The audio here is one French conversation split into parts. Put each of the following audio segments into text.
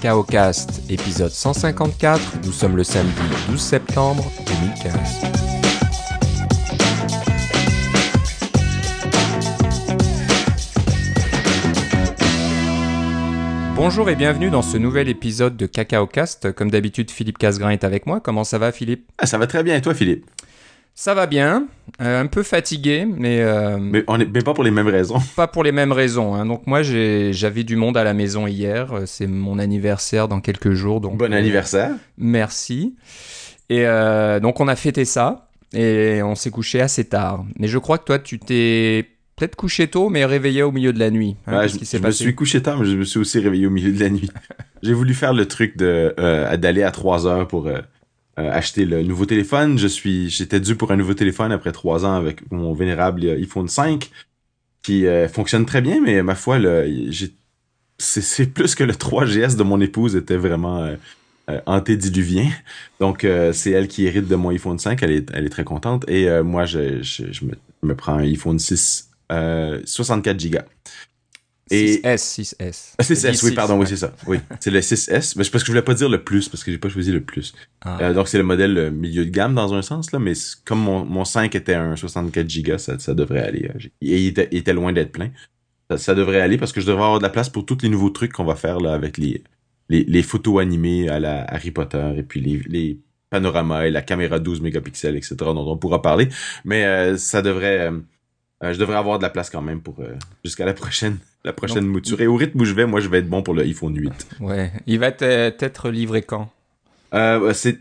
Cacao Cast, épisode 154. Nous sommes le samedi 12 septembre 2015. Bonjour et bienvenue dans ce nouvel épisode de Cacao Cast. Comme d'habitude, Philippe Casgrain est avec moi. Comment ça va, Philippe? Ah, ça va très bien. Et toi, Philippe? Ça va bien. Euh, un peu fatigué, mais, euh, mais, on est, mais pas pour les mêmes raisons. pas pour les mêmes raisons. hein. Donc moi, j'avais du monde à la maison hier. Euh, C'est mon anniversaire dans quelques jours. Donc Bon anniversaire. Merci. Et euh, donc on a fêté ça et on s'est couché assez tard. Mais je crois que toi, tu t'es peut-être couché tôt, mais réveillé au milieu de la nuit. hein. Ouais, je me suis couché tard, mais je me suis aussi réveillé au milieu de la nuit. J'ai voulu faire le truc de d'aller à 3 heures pour euh, acheter le nouveau téléphone. Je suis, j'étais dû pour un nouveau téléphone après 3 ans avec mon vénérable euh, iPhone 5 qui euh, fonctionne très bien, mais ma foi, c'est, plus que le 3GS de mon épouse était vraiment euh, euh, antédiluvien. Donc, c'est elle qui hérite de mon iPhone 5. Elle est, elle est très contente. Et moi, je, je, je me, me prends un iPhone 6 euh, 64 Go. Et- 6S, 6S. Ah, 6S, oui, pardon, oui, c'est ça. Oui, c'est le 6S. Mais c'est parce que je voulais pas dire le plus, parce que j'ai pas choisi le plus. Ah. Euh, donc, c'est le modèle euh, milieu de gamme dans un sens, là, mais comme mon, mon 5 était un 64 Go, ça, ça devrait aller. euh, Et il était, il était loin d'être plein. Ça, ça devrait aller parce que je devrais avoir de la place pour tous les nouveaux trucs qu'on va faire là avec les, les, les photos animées à la Harry Potter et puis les, les panoramas et la caméra 12 mégapixels, etc., dont on pourra parler. Mais euh, ça devrait... euh, je devrais avoir de la place quand même pour jusqu'à la prochaine la prochaine Donc, mouture. Et au rythme où je vais, moi, je vais être bon pour le iPhone 8. Ouais. Il va être livré quand? Euh, c'est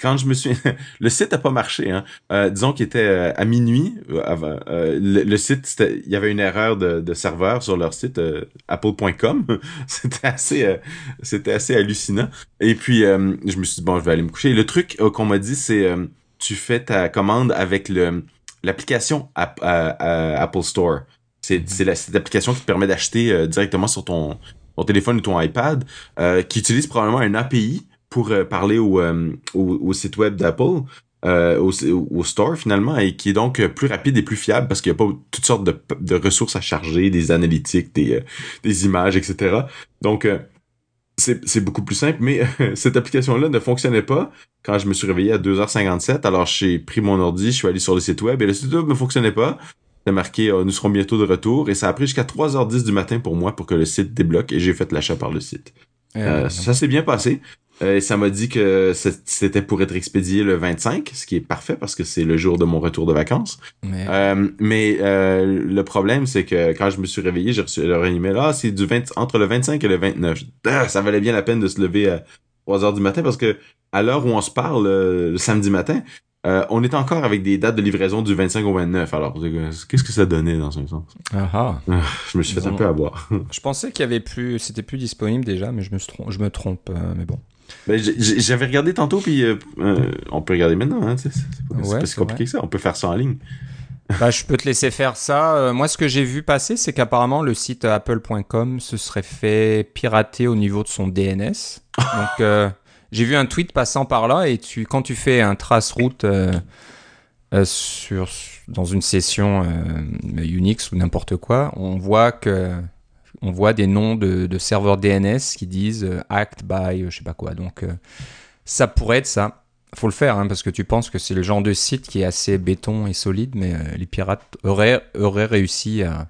quand je me suis le site a pas marché hein. Euh, disons qu'il était euh, à minuit euh, avant euh, le, le site il y avait une erreur de, de serveur sur leur site euh, apple.com c'était assez euh, c'était assez hallucinant et puis euh, je me suis dit bon je vais aller me coucher le truc qu'on m'a dit c'est euh, tu fais ta commande avec le l'application App- Apple Store c'est la- cette application qui te permet d'acheter euh, directement sur ton ton téléphone ou ton iPad euh, qui utilise probablement un API pour euh, parler au, au, au site web d'Apple, euh, au, au store finalement, et qui est donc plus rapide et plus fiable parce qu'il n'y a pas toutes sortes de, de ressources à charger, des analytiques, des, euh, des images, etc. Donc, euh, c'est beaucoup plus simple, mais cette application-là ne fonctionnait pas quand je me suis réveillé à 2h57. Alors, j'ai pris mon ordi, je suis allé sur le site web, et le site web ne fonctionnait pas. C'était marqué euh, Nous serons bientôt de retour » et ça a pris jusqu'à 3h10 du matin pour moi pour que le site débloque, et j'ai fait l'achat par le site. Euh, Euh, ça s'est bien passé. Euh, et ça m'a dit que c'était pour être expédié le 25, ce qui est parfait parce que c'est le jour de mon retour de vacances. mais- Euh, mais euh, le problème, c'est que quand je me suis réveillé, j'ai reçu leur email. Ah, c'est du 20, entre le 25 et le 29. Je dis, Ah, ça valait bien la peine de se lever à 3 heures du matin parce que à l'heure où on se parle, le samedi matin, euh, on est encore avec des dates de livraison du 25 au 29. Alors, qu'est-ce que ça donnait dans un sens? Ah ah. Ah, je me suis fait un peu avoir. Je pensais qu'il y avait plus, c'était plus disponible déjà, mais je me, trom- je me trompe. euh, mais bon. Ben, J'avais regardé tantôt, puis euh, on peut regarder maintenant. Hein, c'est pas, Ouais, pas si compliqué que ça. On peut faire ça en ligne. Bah, je peux te laisser faire ça. Moi, ce que j'ai vu passer, c'est qu'apparemment, le site apple.com se serait fait pirater au niveau de son DNS. Donc, j'ai vu un tweet passant par là et tu, quand tu fais un trace route euh, euh, sur, dans une session euh, Unix ou n'importe quoi, on voit que on voit des noms de, serveurs DNS qui disent act by je sais pas quoi. Donc, ça pourrait être ça faut le faire, hein, parce que tu penses que c'est le genre de site qui est assez béton et solide, mais les pirates auraient, auraient réussi à,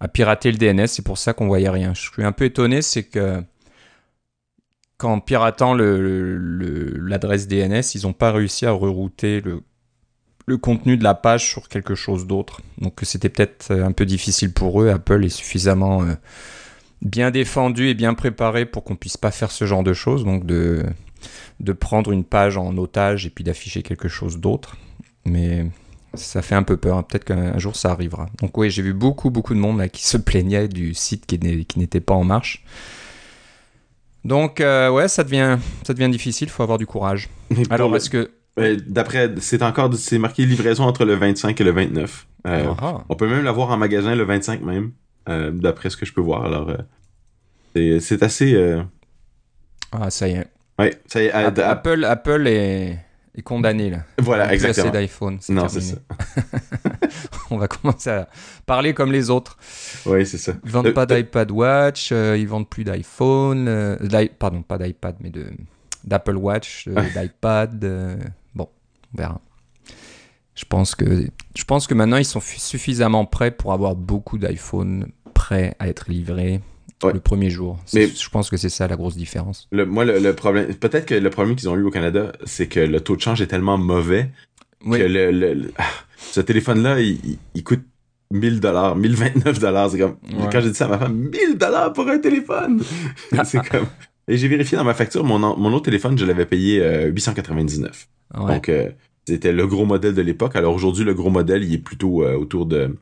à pirater le DNS, c'est pour ça qu'on voyait rien. Je suis un peu étonné, c'est que qu'en piratant l'adresse DNS, ils n'ont pas réussi à rerouter le, contenu de la page sur quelque chose d'autre. Donc c'était peut-être euh, un peu difficile pour eux. Apple est suffisamment euh, bien défendu et bien préparé pour qu'on puisse pas faire ce genre de choses, donc de prendre une page en otage et puis d'afficher quelque chose d'autre. Mais ça fait un peu peur. Peut-être qu'un jour ça arrivera. Donc oui, j'ai vu beaucoup, beaucoup de monde qui se plaignait du site qui n'était pas en marche. Donc euh, ouais, ça devient, ça devient difficile. Il faut avoir du courage. Alors est-ce que euh, D'après, c'est encore, c'est marqué livraison entre le 25 et le 29. Euh, Ah, On peut même l'avoir en magasin le 25 même, euh, d'après ce que je peux voir. Alors, c'est- assez. ah, ça y est. Ouais, ça y est. Apple, Apple est, est condamné là. Voilà, plus exactement. assez d'iPhone. c'est Non, c'est ça. On va commencer à parler comme les autres. Oui, c'est ça. Ils vendent Euh, pas euh, d'iPad Watch, euh, ils vendent plus d'iPhone, euh, pardon, pas d'iPad, mais de d'Apple Watch, euh, Ouais. d'iPad. bon, on verra. Je pense que je pense que maintenant ils sont suffisamment prêts pour avoir beaucoup d'iPhone prêts à être livrés Ouais. le premier jour. Mais- Je pense que c'est ça la grosse différence. Le, moi, le, le problème, peut-être que le problème qu'ils ont eu au Canada, c'est que le taux de change est tellement mauvais Oui. que le, le- ah, ce téléphone-là, il, il- il coûte 1000 dollars, 1029 dollars. C'est comme, Ouais. quand j'ai dit ça à ma femme, 1000 dollars pour un téléphone! c'est comme, et j'ai vérifié dans ma facture, mon, mon autre téléphone, je l'avais payé euh, 899. Ouais. Donc, euh, c'était le gros modèle de l'époque. Alors aujourd'hui, le gros modèle, il est plutôt euh, autour de,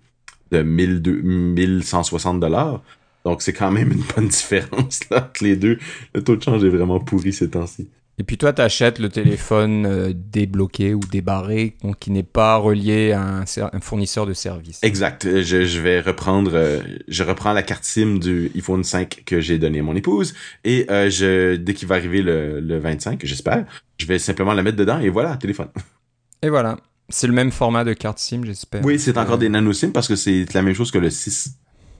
de 1200 1160 dollars. Donc, c'est quand même une bonne différence là, entre les deux. Le taux de change est vraiment pourri ces temps-ci. Et puis toi, tu achètes le téléphone euh, débloqué ou débarré, donc qui n'est pas relié à un, fournisseur de service. Exact. Euh, Je, je vais reprendre, euh, je reprends la carte SIM du iPhone 5 que j'ai donné à mon épouse et euh, je, dès qu'il va arriver le, le 25, j'espère, je vais simplement la mettre dedans et voilà, téléphone. Et voilà. C'est le même format de carte SIM, j'espère. Oui, c'est encore des nano SIM parce que c'est la même chose que le 6.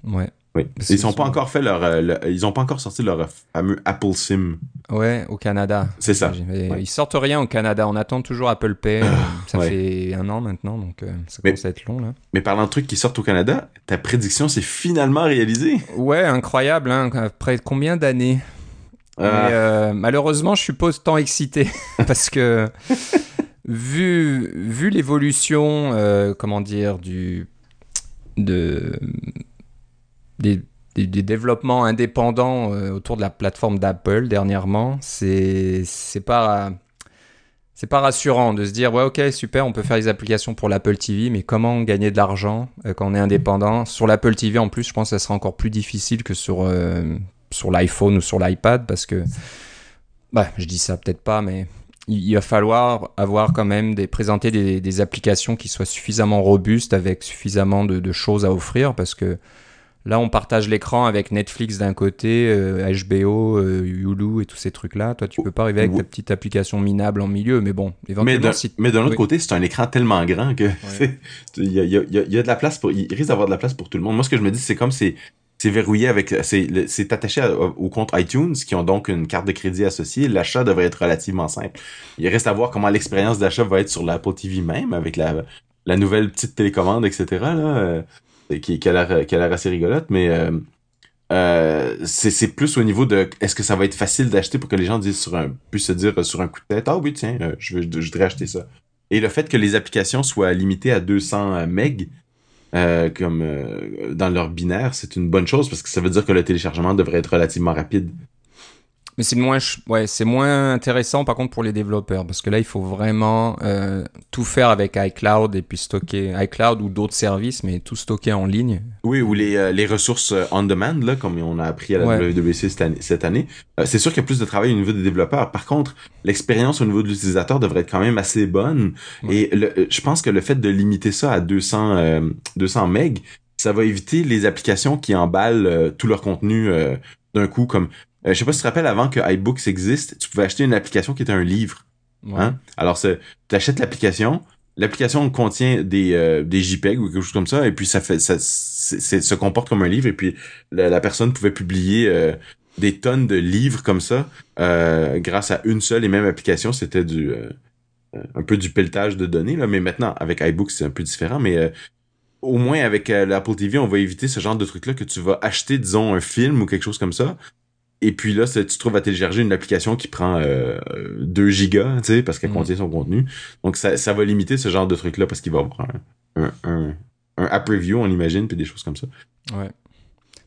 Ouais. Oui. Ils ont pas encore fait leur, euh, ils ont pas encore sorti leur fameux Apple SIM. Ouais, au Canada. C'est ça. Ouais. Ils sortent rien au Canada. On attend toujours Apple Pay. euh, ça ouais. fait un an maintenant, donc euh, ça Mais- commence à être long là. Mais parlant de trucs qui sortent au Canada, ta prédiction s'est finalement réalisée. Ouais, incroyable. Hein, après combien d'années? Ah. Euh, malheureusement, je suis pas autant excité parce que vu vu l'évolution, euh, comment dire, du de des, développements indépendants euh, autour de la plateforme d'Apple dernièrement, c'est pas c'est pas rassurant de se dire ouais ok super on peut faire des applications pour l'Apple TV mais comment gagner de l'argent euh, quand on est indépendant? Sur l'Apple TV en plus je pense que ça sera encore plus difficile que sur euh, sur l'iPhone ou sur l'iPad parce que bah je dis ça peut-être pas mais il, va falloir avoir quand même des présenter des, applications qui soient suffisamment robustes avec suffisamment de choses à offrir parce que Là, on partage l'écran avec Netflix d'un côté, euh, HBO, euh, Hulu et tous ces trucs-là. Toi, tu peux pas arriver avec ta petite application minable en milieu, mais bon, Mais éventuellement, d'un si... mais d'un autre oui. côté, c'est un écran tellement grand que c'est- il y a, y, y de la place pour, il risque d'avoir de la place pour tout le monde. Moi, ce que je me dis, c'est comme c'est c'est verrouillé avec, c'est attaché à- au compte iTunes qui ont donc une carte de crédit associée. L'achat devrait être relativement simple. Il reste à voir comment l'expérience d'achat va être sur l'Apple TV même avec la la nouvelle petite télécommande, etc. Là, euh, qui, qui, a l'air, assez rigolote, mais euh, euh, c'est, plus au niveau de est-ce que ça va être facile d'acheter pour que les gens disent puissent se dire euh, sur un coup de tête ah oui tiens euh, je voudrais acheter ça. Et le fait que les applications soient limitées à 200 meg euh, comme euh, dans leur binaire c'est une bonne chose parce que ça veut dire que le téléchargement devrait être relativement rapide Mais c'est moins, ouais, c'est moins intéressant par contre pour les développeurs parce que là, il faut vraiment euh, tout faire avec iCloud et puis stocker iCloud ou d'autres services, mais tout stocker en ligne. Oui, ou les, euh, les ressources euh, on demand, là, comme on a appris à la Ouais. WWC cette année. Cette année. Euh, c'est sûr qu'il y a plus de travail au niveau des développeurs. Par contre, l'expérience au niveau de l'utilisateur devrait être quand même assez bonne. Ouais. Et le- je pense que le fait de limiter ça à 200, euh, 200 meg, ça va éviter les applications qui emballent euh, tout leur contenu euh, d'un coup. Comme, euh, je sais pas si tu te rappelles, avant que iBooks existe, tu pouvais acheter une application qui était un livre. Ouais. Hein? Alors, tu achètes l'application, l'application contient des, euh, des JPEG ou quelque chose comme ça, et puis ça fait ça se comporte comme un livre, et puis la, la personne pouvait publier euh, des tonnes de livres comme ça euh, grâce à une seule et même application. C'était du euh, euh, un peu du pelletage de données, là, mais maintenant, avec iBooks, c'est un peu différent, mais euh, au moins avec l'Apple TV, on va éviter ce genre de truc-là que tu vas acheter, disons, un film ou quelque chose comme ça. Et puis là, tu te trouves à télécharger une application qui prend euh, 2 gigas, tu sais, parce qu'elle Mm. contient son contenu. Donc ça, ça va limiter ce genre de truc-là parce qu'il va y avoir un, un, un, un app review, on imagine, puis des choses comme ça. Ouais.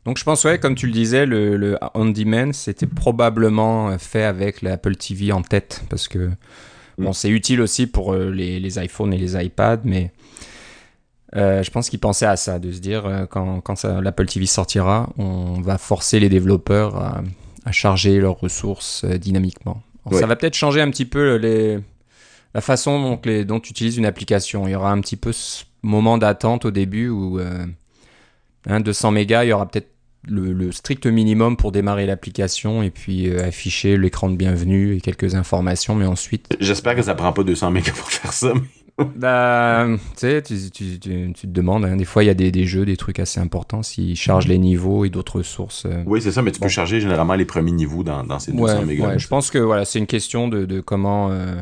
Donc je pense, ouais, comme tu le disais, le, le on-demand, c'était probablement fait avec l'Apple TV en tête, parce que bon, Mm. c'est utile aussi pour euh, les, les iPhones et les iPads, mais euh, je pense qu'ils pensaient à ça, de se dire, euh, quand, quand l'Apple TV sortira, on va forcer les développeurs à, à charger leurs ressources euh, dynamiquement. Alors, Ouais. Ça va peut-être changer un petit peu les, la façon dont, les, dont tu utilises une application. Il y aura un petit peu ce moment d'attente au début où... euh, Hein, 200 mégas, il y aura peut-être le, strict minimum pour démarrer l'application et puis euh, afficher l'écran de bienvenue et quelques informations, mais ensuite. J'espère que ça prend pas 200 mégas pour faire ça. bah, tu sais, tu, te demandes, hein, des fois il y a des, jeux, des trucs assez importants, s'ils chargent les niveaux et d'autres sources. Euh, oui, c'est ça, mais tu peux charger généralement les premiers niveaux dans, ces 200 mégas. Ouais, je pense que voilà, c'est une question de, comment euh,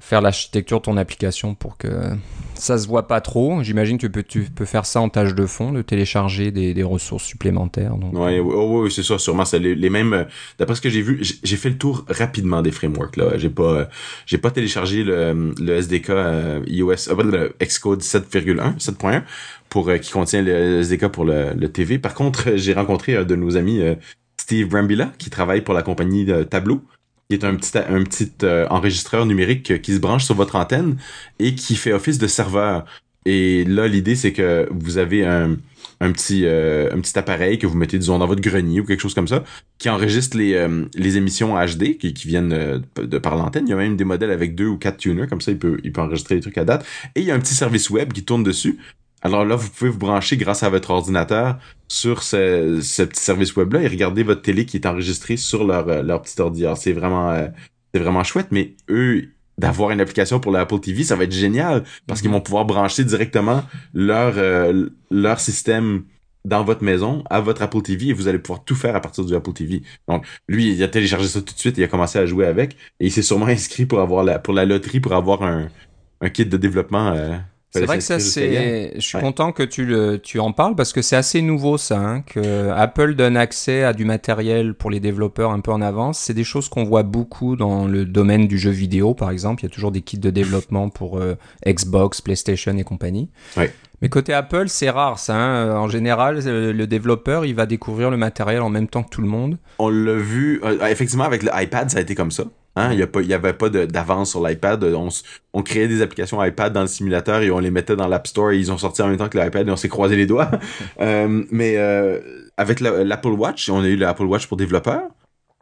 faire l'architecture de ton application pour que ça se voit pas trop. J'imagine que tu peux, tu peux faire ça en tâche de fond, de télécharger des, ressources supplémentaires. Donc. Ouais, oui, c'est ça, sûrement. C'est les, mêmes. Euh, d'après ce que j'ai vu, j'ai fait le tour rapidement des frameworks. Là, j'ai pas, j'ai pas téléchargé le, le SDK euh, iOS, euh, le Xcode 7.1, 7.1 pour qui contient le SDK pour le, le TV. Par contre, j'ai rencontré un de nos amis. Steve Brambilla, qui travaille pour la compagnie Tableau, qui est un petit, euh, enregistreur numérique qui se branche sur votre antenne et qui fait office de serveur. Et là, l'idée, c'est que vous avez un, euh, petit appareil que vous mettez disons dans votre grenier ou quelque chose comme ça qui enregistre les euh, émissions HD qui, qui viennent de par l'antenne. Il y a même des modèles avec deux ou quatre tuners comme ça il peut il peut enregistrer les trucs à date. Et il y a un petit service web qui tourne dessus alors là, vous pouvez vous brancher grâce à votre ordinateur sur ce, ce petit service web-là et regarder votre télé qui est enregistrée sur leur, euh, leur petit ordi. c'est vraiment, euh, c'est vraiment chouette, mais eux, d'avoir une application pour l'Apple TV, ça va être génial parce qu'ils mhm. vont pouvoir brancher directement leur, euh, leur système dans votre maison à votre Apple TV et vous allez pouvoir tout faire à partir du Apple TV. Donc, lui, il a téléchargé ça tout de suite, il a commencé à jouer avec et il s'est sûrement inscrit pour avoir la, pour la loterie, pour avoir un, un kit de développement. C'est vrai que ça, c'est. Je suis content que tu, le, tu en parles parce que c'est assez nouveau ça, hein, que Apple donne accès à du matériel pour les développeurs un peu en avance. C'est des choses qu'on voit beaucoup dans le domaine du jeu vidéo, par exemple. Il y a toujours des kits de développement pour euh, Xbox, PlayStation et compagnie. Ouais. Mais côté Apple, c'est rare ça. Hein. En général, euh, le développeur, il va découvrir le matériel en même temps que tout le monde. On l'a vu, euh, effectivement, avec l'iPad, ça a été comme ça. Hein, il y n'y avait pas d'avance sur l'iPad. On, on, créait des applications iPad dans le simulateur et on les mettait dans l'App Store et ils ont sorti en même temps que l'iPad et on s'est croisé les doigts. euh, mais euh, avec l'Apple Watch, on a eu l'Apple Watch pour développeurs.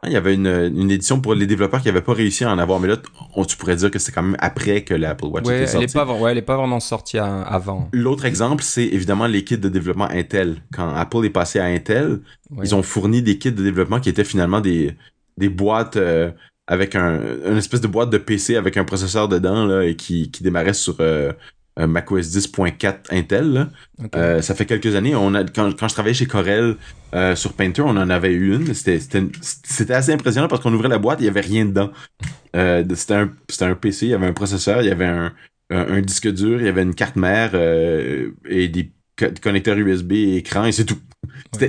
Hein, il y avait une, une, édition pour les développeurs qui n'avaient pas réussi à en avoir, mais là, on, tu pourrais dire que c'est quand même après que l'Apple Watch ouais, était sorti. Elle est pas, ouais, elle n'est pas vraiment sortie avant. L'autre exemple, c'est évidemment les kits de développement Intel. Quand Apple est passé à Intel, ils ont fourni des kits de développement qui étaient finalement des, des boîtes euh, avec un, une espèce de boîte de PC avec un processeur dedans là, et qui, qui démarrait sur euh, macOS 10.4 Intel. Euh, ça fait quelques années. On a, quand, quand je travaillais chez Corel euh, sur Painter, on en avait eu une. C'était assez impressionnant parce qu'on ouvrait la boîte, il y avait rien dedans. Euh, c'était un, un PC, il y avait un processeur, il y avait un, un, un disque dur, il y avait une carte mère et des connecteur USB et écran et c'est tout.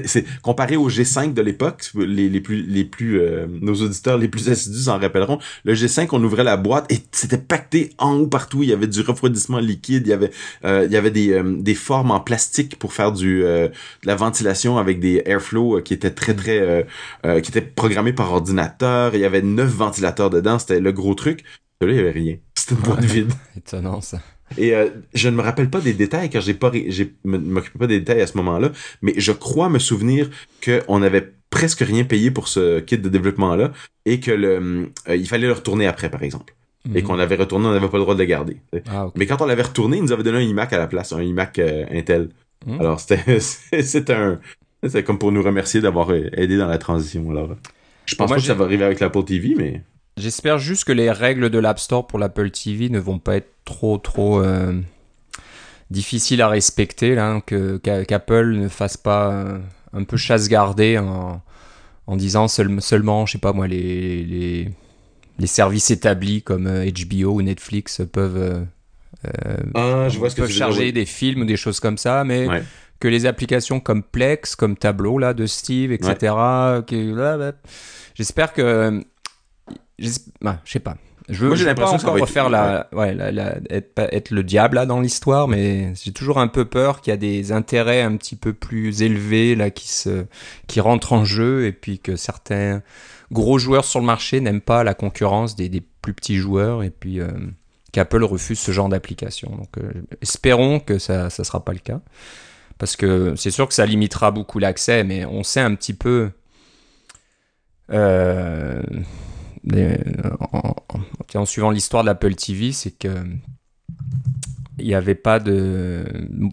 C'est comparé au G5 de l'époque, les, les plus les plus euh, nos auditeurs les plus assidus s'en rappelleront. Le G5, on ouvrait la boîte et c'était pacté en haut partout. Il y avait du refroidissement liquide, il y avait euh, il y avait des, euh, des formes en plastique pour faire du de la ventilation avec des airflow qui étaient très très qui étaient programmés par ordinateur. Il y avait neuf ventilateurs dedans, c'était le gros truc. Là, il y avait rien. C'était une boîte vide. Étonnant ça. Et euh, je ne me rappelle pas des détails car j'ai pas j'ai m'occupais pas des détails à ce moment-là, mais je crois me souvenir qu'on n'avait presque rien payé pour ce kit de développement là et que le euh, il fallait le retourner après par exemple. Et mhm. qu'on avait retourné, on n'avait pas le droit de le garder. Ah, mais quand on l'avait retourné, ils nous avaient donné un iMac à la place, un iMac euh, Intel. Mhm. Alors c'était c'était un c'est comme pour nous remercier d'avoir aidé dans la transition. Alors, je pense pas que ça va arriver avec l'Apple TV, mais J'espère juste que les règles de l'App Store pour l'Apple TV ne vont pas être trop trop euh, difficiles à respecter, là, que qu'Apple ne fasse pas euh, un peu chasse gardée en, en disant seulement, je sais pas moi, les, les, les services établis comme HBO euh, ou Netflix peuvent, ah, je vois ce peuvent charger des films ou des choses comme ça, mais que les applications comme Plex, comme Tableau là de Steve, etc. J'espère que bah, je sais pas. Je veux, pas encore refaire la, ouais, la, être, être, le diable là dans l'histoire, mais j'ai toujours un peu peur qu'il y a des intérêts un petit peu plus élevés là qui se, qui rentrent en jeu et puis que certains gros joueurs sur le marché n'aiment pas la concurrence des, des, plus petits joueurs et puis euh, qu'Apple refuse ce genre d'application. Donc euh, espérons que ça, ça sera pas le cas parce que c'est sûr que ça limitera beaucoup l'accès, mais on sait un petit peu. Euh, en, en, suivant l'histoire de l'Apple TV, c'est que il n'y avait pas de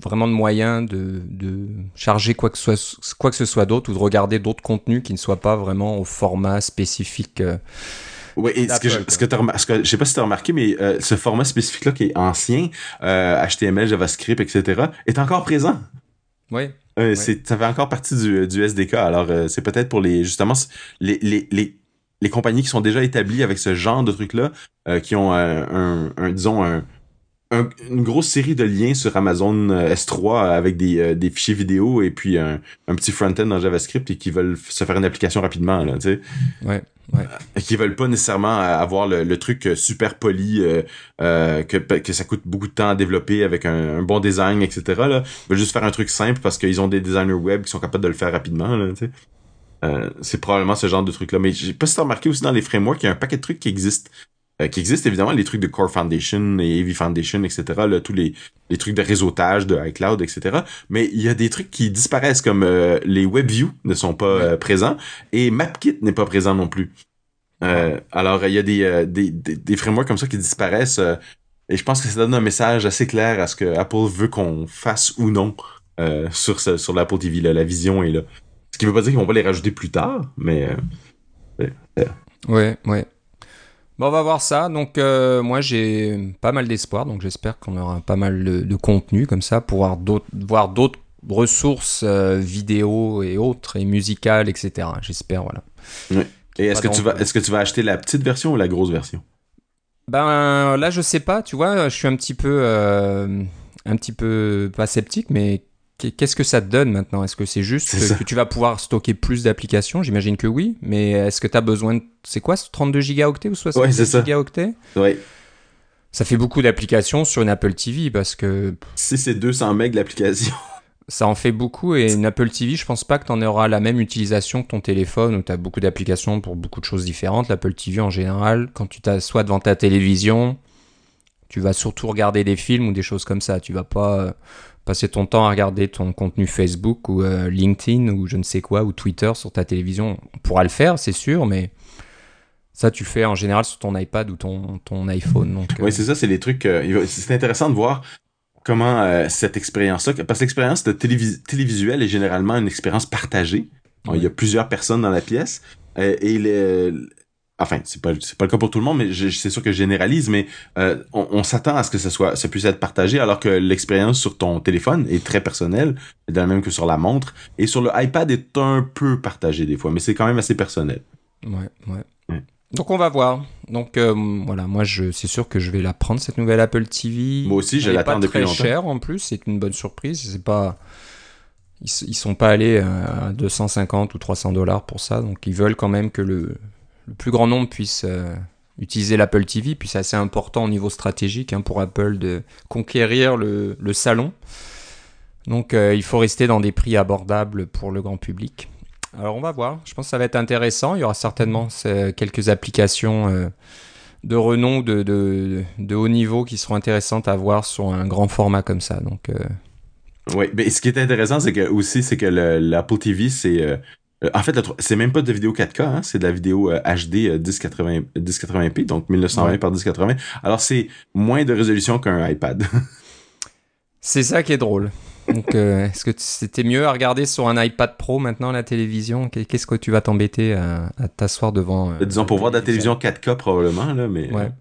vraiment de moyen de, de charger quoi que, soit, quoi que ce soit d'autre ou de regarder d'autres contenus qui ne soient pas vraiment au format spécifique. Euh, oui, et ce que, je, ce que, ce que je sais pas si tu as remarqué, mais euh, ce format spécifique-là qui est ancien, euh, HTML, JavaScript, etc., est encore présent. Oui. Euh, c'est, ça fait encore partie du, du SDK. Alors, euh, c'est peut-être pour les justement les, les, les, les compagnies qui sont déjà établies avec ce genre de trucs-là, euh, qui ont un, un, disons, un, une grosse série de liens sur Amazon S3 avec des, des fichiers vidéo et puis un, un petit front-end dans JavaScript et qui veulent se faire une application rapidement, là, tu sais. Ouais. Ouais. qui veulent pas nécessairement avoir le, truc super poli euh, que, que ça coûte beaucoup de temps à développer avec un, bon design etc là ils veulent juste faire un truc simple parce qu'ils ont des designers web qui sont capables de le faire rapidement là tu sais euh, c'est probablement ce genre de truc là mais j'ai pas si remarqué aussi dans les frameworks il y a un paquet de trucs qui existent. Euh, qui existent évidemment les trucs de Core Foundation et Heavy Foundation etc là tous les les trucs de réseautage de iCloud etc mais il y a des trucs qui disparaissent comme euh, les WebView ne sont pas présents et MapKit n'est pas présent non plus. Alors il y a des, des, des, des, frameworks comme ça qui disparaissent et je pense que ça donne un message assez clair à ce que Apple veut qu'on fasse ou non sur ce, sur l'Apple TV là. la vision est là qui veut pas dire qu'ils vont pas les rajouter plus tard mais ouais ouais Bon, on va voir ça. Donc, euh, moi, j'ai pas mal d'espoir. Donc, j'espère qu'on aura pas mal de, contenu comme ça pour voir d'autres, ressources euh, vidéo et autres, et musicales, etc. J'espère, voilà. Et est-ce que, tu vas, est-ce que tu vas acheter la petite version ou la grosse version? Ben, là, je sais pas. Tu vois, je suis un petit peu, euh, un petit peu pas sceptique, mais Qu'est-ce que ça te donne maintenant? Est-ce que c'est juste que, tu vas pouvoir stocker plus d'applications? J'imagine que oui, mais est-ce que tu as besoin de... C'est quoi, 32 gigaoctets ou 62 ouais, gigaoctets? Oui. Ça fait beaucoup d'applications sur une Apple TV parce que... Si c'est 200 MB l'application. Ça en fait beaucoup et une Apple TV, je pense pas que tu en auras la même utilisation que ton téléphone où tu as beaucoup d'applications pour beaucoup de choses différentes. L'Apple TV en général, quand tu t'assois devant ta télévision, tu vas surtout regarder des films ou des choses comme ça. Tu vas pas euh, passer ton temps à regarder ton contenu Facebook ou euh, LinkedIn ou je ne sais quoi ou Twitter sur ta télévision. On pourra le faire, c'est sûr, mais ça tu fais en général sur ton iPad ou ton, ton iPhone. Donc, oui, euh. c'est ça, c'est les trucs. Euh, c'est intéressant de voir comment cette expérience-là, parce que l'expérience de télévisuel est généralement une expérience partagée. Il y a plusieurs personnes dans la pièce. et les, enfin c'est pas c'est pas le cas pour tout le monde mais c'est sûr que je généralise mais euh, on, s'attend à ce que ça soit ça puisse être partagé alors que l'expérience sur ton téléphone est très personnelle de la même que sur la montre et sur le iPad est un peu partagé des fois mais c'est quand même assez personnel. Ouais ouais, donc on va voir. Donc euh, voilà moi je c'est sûr que je vais la prendre cette nouvelle Apple TV moi aussi je l'attends depuis longtemps. très cher en plus c'est une bonne surprise. C'est pas ils, ils sont pas allés à 250 ou 300 dollars pour ça. Donc ils veulent quand même que le le plus grand nombre puisse euh, utiliser l'Apple TV, puis c'est assez important au niveau stratégique hein, pour Apple de conquérir le, salon. Donc euh, il faut rester dans des prix abordables pour le grand public. Alors on va voir, je pense que ça va être intéressant, il y aura certainement quelques applications euh, de renom, de, de, haut niveau qui seront intéressantes à voir sur un grand format comme ça. Donc, Oui, mais ce qui est intéressant, c'est que aussi, c'est que l'Apple TV, c'est en fait, c'est même pas de vidéo 4K, hein, c'est de la vidéo HD 1080, 1080p, donc 1920 par 1080. Alors c'est moins de résolution qu'un iPad. c'est ça qui est drôle. Donc, euh, est-ce que c'était mieux à regarder sur un iPad Pro maintenant la télévision? Qu'est-ce que tu vas t'embêter à, t'asseoir devant euh, Disons pour voir de la télévision? 4K probablement là, mais ouais.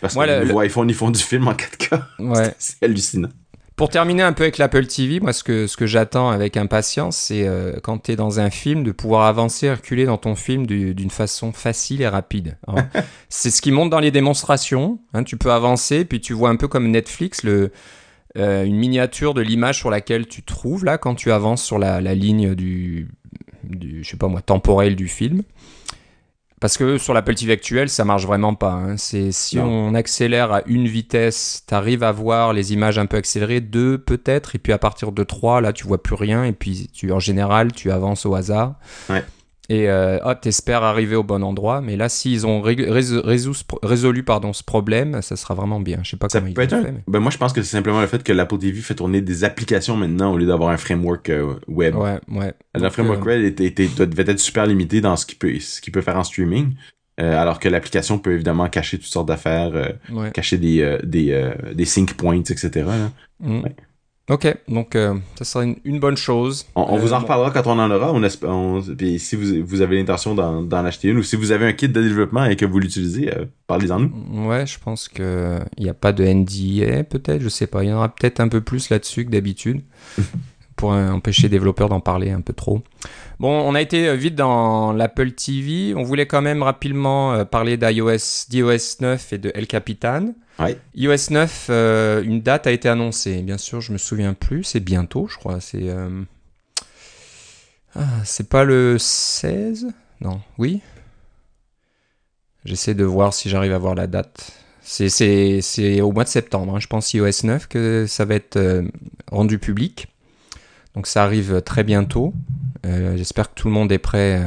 parce que le, le... iPhone ils font du film en 4K. Ouais. c'est hallucinant. Pour terminer un peu avec l'Apple TV, moi ce que, ce que j'attends avec impatience, c'est euh, quand tu es dans un film, de pouvoir avancer, reculer dans ton film d'une façon facile et rapide. c'est ce qui monte dans les démonstrations. Hein, tu peux avancer, puis tu vois un peu comme Netflix le, euh, une miniature de l'image sur laquelle tu trouves là quand tu avances sur la, la ligne du, du, je sais pas moi, temporel du film. Parce que sur l'Apple TV actuel, ça marche vraiment pas. Hein. C'est si on accélère à une vitesse, tu arrives à voir les images un peu accélérées, deux peut-être, et puis à partir de trois, là tu vois plus rien, et puis tu en général tu avances au hasard. Ouais et euh, hop, t'espères arriver au bon endroit. Mais là, s'ils ont résolu pardon, ce problème, ça sera vraiment bien. Je sais pas ça comment peut ils fait, ben moi, je pense que c'est simplement le fait que l'Apple TV fait tourner des applications maintenant au lieu d'avoir un framework euh, web. Ouais, ouais. Le framework euh, web était, était, devait être super limité dans ce qu'il peut, ce qu'il peut faire en streaming. alors que l'application peut évidemment cacher toutes sortes d'affaires, cacher des, des, des sync points, etc. Là. Mm. Ok, donc euh, ça serait une, bonne chose. On, vous en euh, reparlera quand on en aura. On, espère, puis si vous, vous avez l'intention d'en acheter une ou si vous avez un kit de développement et que vous l'utilisez, euh, parlez-en nous. Ouais, je pense que il n'y a pas de NDA peut-être, je sais pas. Il y en aura peut-être un peu plus là-dessus que d'habitude pour empêcher les développeurs d'en parler un peu trop. Bon, on a été vite dans l'Apple TV. On voulait quand même rapidement parler d'iOS, d'iOS 9 et de El Capitan iOS 9, euh, une date a été annoncée. Bien sûr, je me souviens plus. C'est bientôt, je crois. C'est euh, ah, c'est pas le 16 Non, oui. J'essaie de voir si j'arrive à voir la date. C'est au mois de septembre, hein. je pense, iOS 9, que ça va être euh, rendu public. Donc ça arrive très bientôt. J'espère que tout le monde est prêt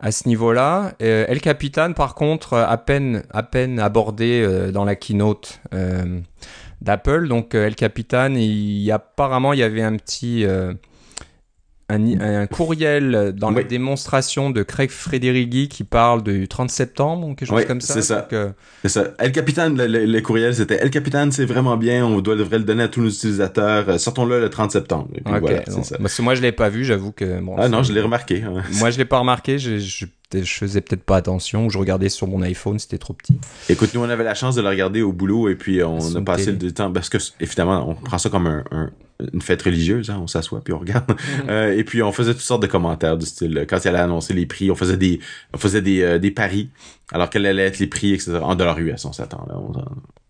à ce niveau-là. Euh, El Capitan, par contre, à peine, à peine abordé euh, dans la keynote euh, d'Apple. Donc, El Capitan, il, apparemment, il y avait un petit un, courriel dans la démonstration de Craig Frederighi qui parle du 30 septembre ou quelque chose comme ça. C'est ça. Euh, c'est ça. El Capitan, le, courriel, c'était El Capitan, c'est vraiment bien, on doit, devrait le donner à tous nos utilisateurs. Euh, sortons-le le 30 septembre. voilà, ça. moi, je l'ai pas vu, j'avoue que. Bon, ah non, je l'ai remarqué. Hein. Moi, je l'ai pas remarqué. Je, je, je faisais peut-être pas attention, ou je regardais sur mon iPhone, c'était trop petit. Écoute, nous, on avait la chance de le regarder au boulot, et puis on a passé le temps, parce que, évidemment, on prend ça comme un une fête religieuse, hein, on s'assoit puis on regarde. Mhm. euh, et puis on faisait toutes sortes de commentaires du style quand elle allait annoncer les prix, on faisait des on faisait des, euh, des paris alors qu'elle allait être les prix etc. en dollars US on s'attend là, on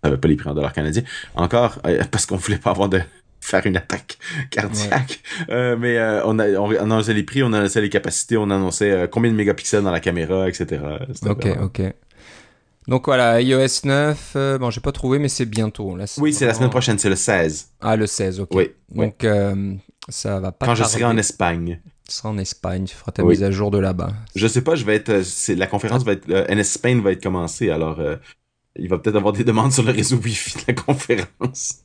savait pas les prix en dollars canadiens encore euh, parce qu'on voulait pas avoir de faire une attaque cardiaque. Mais on, a, on, annonçait les prix, on annonçait les capacités, on annonçait combien de mégapixels dans la caméra, etc. Ok, ok. Donc voilà, iOS 9, euh, bon, j'ai pas trouvé, mais c'est bientôt. Là, oui, c'est la semaine prochaine, c'est le 16. Ah, le 16, ok. Oui. Donc, euh, ça va pas Quand je serai en Espagne. Tu seras en Espagne, tu feras ta mise à jour de là-bas. Je sais pas, je vais être. Euh, la conférence va être. NS Spain va être commencée, alors il va peut-être avoir des demandes sur le réseau Wi-Fi de la conférence.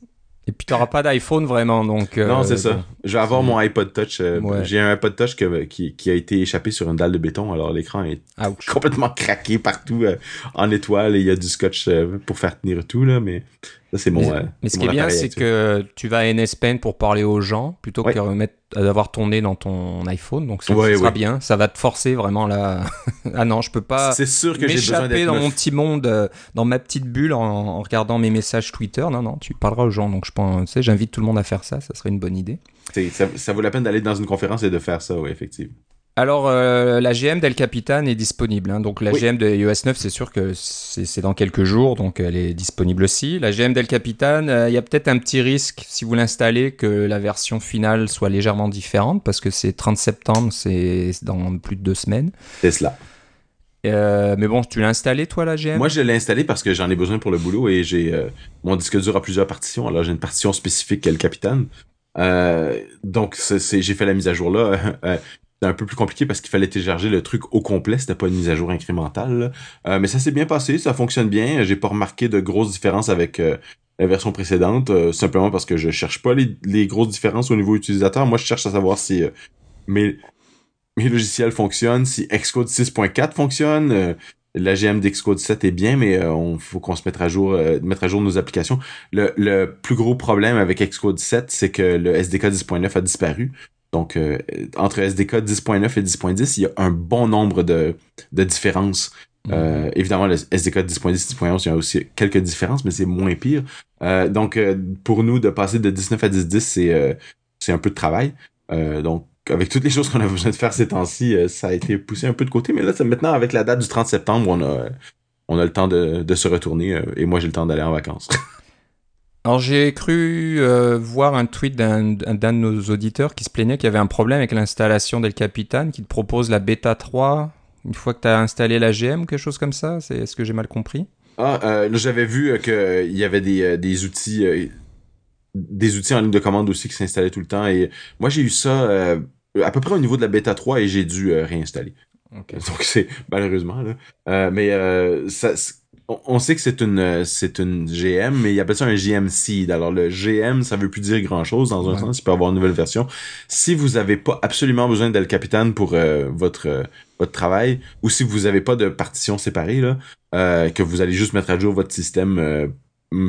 Et puis tu n'auras pas d'iPhone vraiment, donc. Euh, non, c'est ça. Je vais avoir mon iPod Touch. Euh, j'ai un iPod Touch qui, qui, a été échappé sur une dalle de béton, alors l'écran est complètement craqué partout euh, en étoile et il y a du scotch pour faire tenir tout là, mais ça c'est mon. Mais, ce qui est bien, c'est que tu vas à NS Pen pour parler aux gens plutôt que d'avoir ton nez dans ton iPhone, donc ça, sera bien. Ça va te forcer vraiment là. ah non, je peux pas. Besoin dans mon petit monde, euh, dans ma petite bulle, en, regardant mes messages Twitter. Non, non, tu parleras aux gens. Donc je pense, tu sais, j'invite tout le monde à faire ça. Ça serait une bonne idée. Ça, ça vaut la peine d'aller dans une conférence et de faire ça, oui, effectivement. Alors, euh, la GM d'El Capitan est disponible. Hein. Donc, la GM de iOS 9, c'est sûr que c'est dans quelques jours, donc elle est disponible aussi. La GM d'El Capitan, euh, il y a peut-être un petit risque, si vous l'installez, que la version finale soit légèrement différente, parce que c'est 30 septembre, c'est dans plus de deux semaines. C'est cela. Euh, mais bon, tu l'as installé, toi, la GM Moi, je l'ai installé parce que j'en ai besoin pour le boulot et j'ai mon disque dur a plusieurs partitions. Alors, j'ai une partition spécifique qu'El Capitan. donc, j'ai fait la mise à jour là. C'était un peu plus compliqué parce qu'il fallait télécharger le truc au complet, c'était pas une mise à jour incrémentale. Euh, mais ça s'est bien passé, ça fonctionne bien. J'ai pas remarqué de grosses différences avec euh, la version précédente, euh, simplement parce que je cherche pas les, grosses différences au niveau utilisateur. Moi, je cherche à savoir si mes, mes logiciels fonctionnent, si Xcode 6.4 fonctionne. la GM d'Xcode 7 est bien, mais on faut qu'on se mette à jour, mettre à jour nos applications. Le, le plus gros problème avec Xcode 7, c'est que le SDK 10.9 a disparu. Donc, euh, entre SDK 10.9 et 10.10, il y a un bon nombre de, de différences. Mhm. Euh, évidemment, le SDK 10.10 10.11, il y a aussi quelques différences, mais c'est moins pire. Euh, donc, pour nous, de passer de 19 à 10.10, c'est c'est un peu de travail. donc, avec toutes les choses qu'on a besoin de faire ces temps-ci, ça a été poussé un peu de côté. Mais là, maintenant, avec la date du 30 septembre, on a, on a le temps de, de se retourner. et moi, j'ai le temps d'aller en vacances. Alors j'ai cru euh, voir un tweet d'un de nos auditeurs qui se plaignait qu'il y avait un problème avec l'installation d'El Capitan, qui te propose la bêta 3 une fois que tu as installé la GM quelque chose comme ça. Est-ce que j'ai mal compris? Ah, euh, j'avais vu euh, qu'il y avait des, des outils des outils en ligne de commande aussi qui s'installaient tout le temps. Et moi j'ai eu ça à peu près au niveau de la bêta 3 et j'ai dû réinstaller. Donc c'est malheureusement là. mais ça on sait que c'est une c'est une GM, mais il appelle ça un GM Seed. Alors le GM, ça veut plus dire grand chose dans un sens. Il peut avoir une nouvelle version. Si vous avez pas absolument besoin d'El Capitan pour votre votre travail, ou si vous avez pas de partition séparée là, que vous allez juste mettre à jour votre système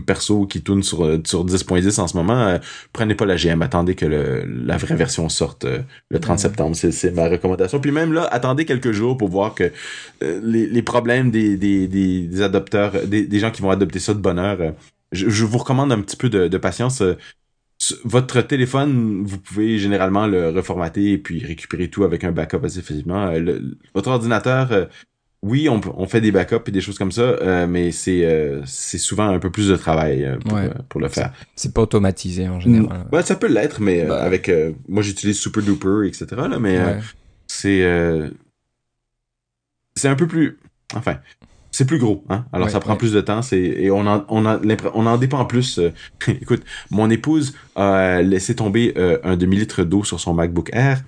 perso qui tourne sur, euh, sur 10.10 en ce moment, euh, prenez pas la GM, attendez que le, la vraie version sorte euh, le 30 septembre. C'est ma recommandation. Puis même là, attendez quelques jours pour voir que les, les, problèmes des, des, des, adopteurs, des, des, gens qui vont adopter ça de bonheur, je, je, vous recommande un petit peu de, de patience. votre téléphone, vous pouvez généralement le reformater et puis récupérer tout avec un backup assez facilement. votre ordinateur, oui, on, on fait des backups et des choses comme ça, euh, mais c'est euh, c'est souvent un peu plus de travail euh, pour, pour, le faire. C'est pas automatisé en général. Ouais, ça peut l'être, mais bah. avec moi j'utilise Super Duper, etc. Là, mais c'est c'est un peu plus, enfin, c'est plus gros, hein. Alors ça prend plus de temps, c'est et on en on en on en dépend plus. écoute, mon épouse a laissé tomber un demi litre d'eau sur son MacBook Air.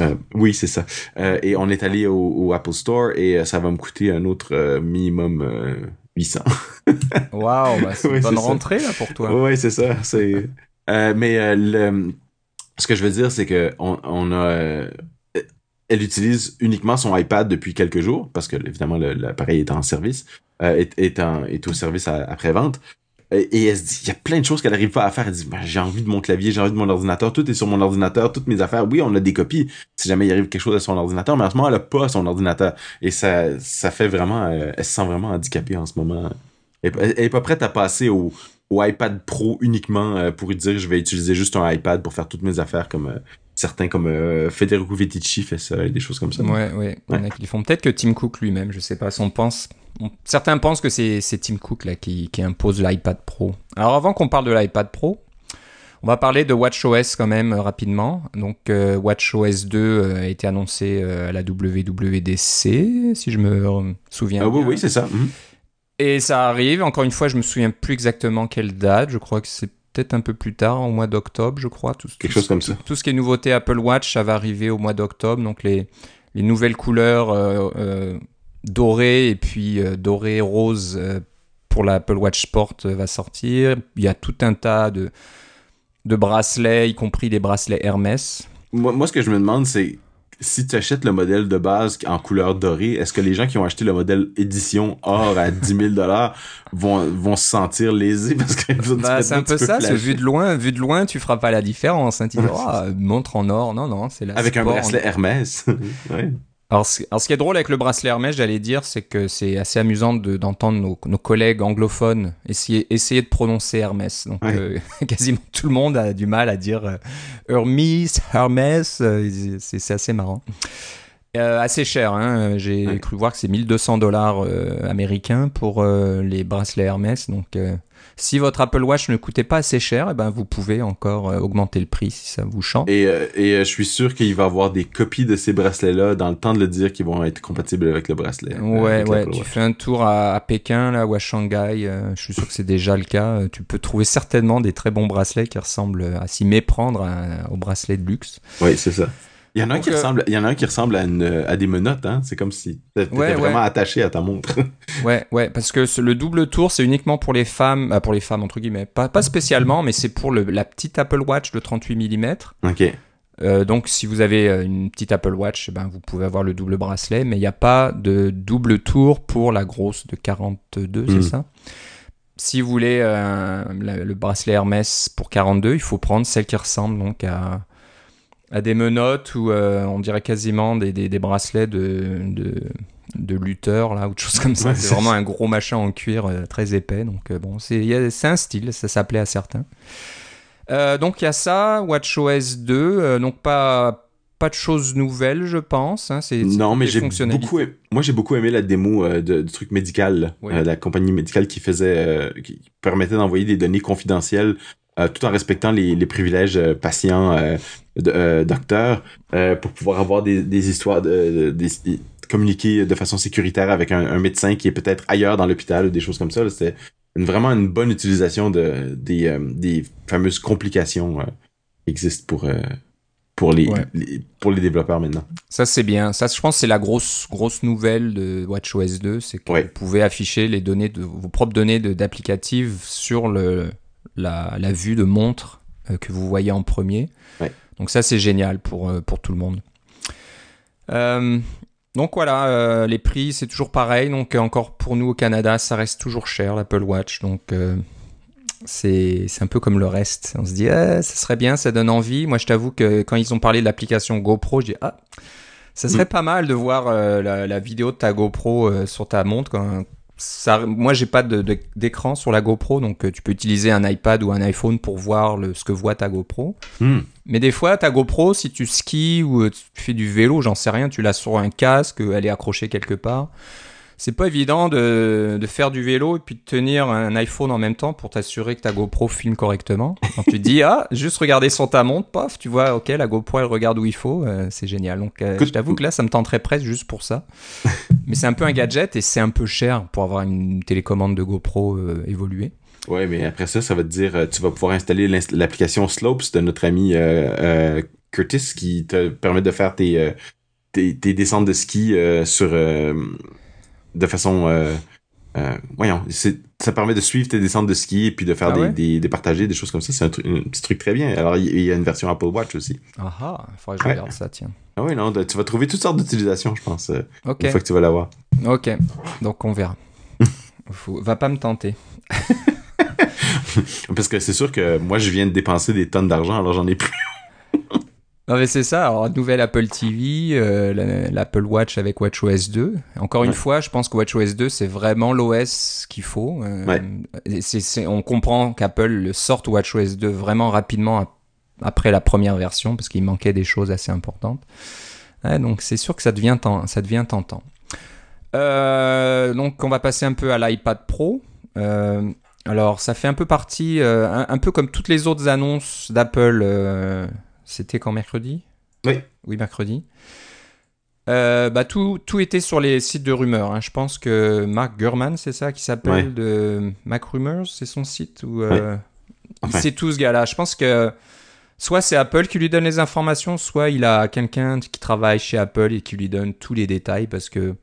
Euh, oui, c'est ça. Euh, et on est allé au, Apple Store et euh, ça va me coûter un autre minimum 800. Waouh, bah c'est une bonne rentrée là pour toi. Oui, c'est ça. C'est. mais le, ce que je veux dire, c'est que on, on a. Elle utilise uniquement son iPad depuis quelques jours parce que évidemment l'appareil est en service, est, est, au service après vente. Et elle se dit, il y a plein de choses qu'elle n'arrive pas à faire. Elle dit, ben, j'ai envie de mon clavier, j'ai envie de mon ordinateur, tout est sur mon ordinateur, toutes mes affaires. Oui, on a des copies si jamais il arrive quelque chose à son ordinateur, mais en ce moment, elle a pas son ordinateur. Et ça, fait vraiment, euh, elle se sent vraiment handicapée en ce moment. Elle, elle, est pas prête à passer au, iPad Pro uniquement euh, pour dire, je vais utiliser juste un iPad pour faire toutes mes affaires comme euh, certains comme Federico Vitici fait ça et des choses comme ça. Ouais, ouais. Il y en a qui le font. Peut-être que Tim Cook lui-même, je sais pas, son pense certains pensent que c'est Tim Cook là, qui, impose l'iPad Pro. Alors avant qu'on parle de l'iPad Pro, on va parler de WatchOS quand même euh, rapidement. Donc euh, WatchOS 2 euh, a été annoncé à la WWDC, si je me souviens ah, Oui, oui, c'est ça. Mhm. Et ça arrive, encore une fois, je me souviens plus exactement quelle date, je crois que c'est peut-être un peu plus tard, au mois d'octobre, je crois. Tout, Quelque chose comme ça. Tout, ce qui est nouveauté Apple Watch, ça va arriver au mois d'octobre, donc les, les nouvelles couleurs doré et puis euh, doré rose euh, pour l'Apple Watch Sport euh, va sortir. Il y a tout un tas de, de bracelets, y compris les bracelets Hermès. Moi, moi ce que je me demande, c'est si tu achètes le modèle de base en couleur dorée, est-ce que les gens qui ont acheté le modèle édition or à 10 000 vont, vont se sentir lésés parce que bah, c'est un peu ça, vu de loin, vu de loin, tu feras pas la différence. Hein, tu dis, oh, montre en or, non, non, c'est la Avec un bracelet Hermès. ouais. Alors, ce, qui est drôle avec le bracelet Hermès, j'allais dire, c'est que c'est assez amusant d'entendre nos, collègues anglophones essayer, essayer de prononcer Hermès. Donc, euh, quasiment tout le monde a du mal à dire euh, Hermès, Hermès. Euh, c'est assez marrant. Assez cher, hein. j'ai cru voir que c'est 1200 dollars américains pour les bracelets Hermès. Donc, si votre Apple Watch ne coûtait pas assez cher, eh ben vous pouvez encore euh, augmenter le prix si ça vous chante. Et, euh, et euh, je suis sûr qu'il va y avoir des copies de ces bracelets-là dans le temps de le dire qui vont être compatibles avec le bracelet. Ouais, ouais. Tu fais un tour à, Pékin là ou à Shanghai, je suis sûr que c'est déjà le cas. Tu peux trouver certainement des très bons bracelets qui ressemblent à s'y méprendre au bracelet de luxe. Oui, c'est ça. Il y en a un qui ressemble, il y en a un qui ressemble à, une, à des menottes, hein. C'est comme si t'étais vraiment attaché à ta montre. ouais, ouais, parce que le double tour, c'est uniquement pour les femmes, euh, pour les femmes entre guillemets, pas, pas spécialement, mais c'est pour le, la petite Apple Watch de 38 mm. Ok. Euh, donc, si vous avez euh, une petite Apple Watch, eh ben, vous pouvez avoir le double bracelet, mais il n'y a pas de double tour pour la grosse de 42, c'est hmm. ça? Si vous voulez le bracelet Hermès pour 42, il faut prendre celle qui ressemble donc à à des menottes ou euh, on dirait quasiment des, des, bracelets de, de, de lutteurs là ou de choses comme ça. c'est vraiment un gros machin en cuir euh, très épais. Donc euh, bon, c'est un style, ça s'appelait à certains. donc il y a ça, WatchOS 2, donc pas pas de choses nouvelles, je pense. Hein, c'est non, mais j'ai beaucoup. Moi, j'ai beaucoup aimé la démo de, du truc médical, la compagnie médicale qui faisait, qui permettait d'envoyer des données confidentielles euh, tout en respectant les, les privilèges euh, patients, euh, euh docteurs, pour pouvoir avoir des, des histoires, de, des, communiquer de façon sécuritaire avec un, un médecin qui est peut-être ailleurs dans l'hôpital ou des choses comme ça. C'était une, vraiment une bonne utilisation de, des, des fameuses complications qui existent pour pour les, Ouais. les- pour les développeurs maintenant. Ça, c'est bien. Ça, je pense, que c'est la grosse, grosse nouvelle de WatchOS 2, c'est que Ouais. vous pouvez afficher les données de vos propres données de- d'applicative sur le, la, la vue de montre euh, que vous voyez en premier. Ouais. Donc ça, c'est génial pour, euh, pour tout le monde. Euh, donc voilà, euh, les prix, c'est toujours pareil. Donc encore pour nous au Canada, ça reste toujours cher, l'Apple Watch. Donc euh, c'est un peu comme le reste. On se dit, ah, ça serait bien, ça donne envie. Moi, je t'avoue que quand ils ont parlé de l'application GoPro, j'ai ah, ça serait pas mal de voir la, la vidéo de ta GoPro sur ta montre. Quand ça, moi, j'ai pas d'écran sur la GoPro, donc euh, tu peux utiliser un iPad ou un iPhone pour voir le, ce que voit ta GoPro. Hmm. Mais des fois, ta GoPro, si tu skis ou euh, tu fais du vélo, j'en sais rien, tu l'as sur un casque, euh, elle est accrochée quelque part. C'est pas évident de, de faire du vélo et puis de tenir un iPhone en même temps pour t'assurer que ta GoPro filme correctement. Donc tu te dis, ah, juste regarder sur ta montre, paf, tu vois, ok, la GoPro elle regarde où il faut, euh, c'est génial. Donc euh, je t'avoue que là, ça me tenterait presque juste pour ça. Mais c'est un peu un gadget et c'est un peu cher pour avoir une télécommande de GoPro euh, évoluée. Ouais, mais après ça, ça va te dire, euh, tu vas pouvoir installer l'application Slopes de notre ami Curtis qui te permet de faire tes, tes, tes descentes de ski sur de façon euh, euh, voyons, ça permet de suivre tes descentes de ski et puis de faire Ah des, ouais? des, des partagés, des choses comme ça. C'est un, petit truc très bien. Alors, il il y a une version Apple Watch aussi. Ah ah, faudrait que je Ouais. regarde ça, tiens. Ah oui, non, tu vas trouver toutes sortes d'utilisations, je pense, euh, Ok. une fois que tu vas l'avoir. Ok, donc on verra. Faut- Va pas me tenter. Parce que c'est sûr que moi, je viens de dépenser des tonnes d'argent, alors j'en ai plus. Non mais c'est ça, alors nouvelle Apple TV, euh, la- l'Apple Watch avec WatchOS 2. Encore une fois, je pense que WatchOS 2 c'est vraiment l'OS qu'il faut. Euh, Ouais. on comprend qu'Apple sorte WatchOS 2 vraiment rapidement ap- après la première version parce qu'il manquait des choses assez importantes. Ouais, donc c'est sûr que ça devient, ten- ça devient tentant. Euh, donc on va passer un peu à l'iPad Pro. Alors ça fait un peu partie, un, un peu comme toutes les autres annonces d'Apple. Euh, C'était quand mercredi? Oui. Oui, mercredi. Euh, bah, tout, tout était sur les sites de rumeurs. hein. Je pense que Mark Gurman, c'est ça qui s'appelle, Ouais. de Mac Rumors, c'est son site euh, Enfin. C'est tout ce gars-là. Je pense que soit c'est Apple qui lui donne les informations, soit il a quelqu'un qui travaille chez Apple et qui lui donne tous les détails parce que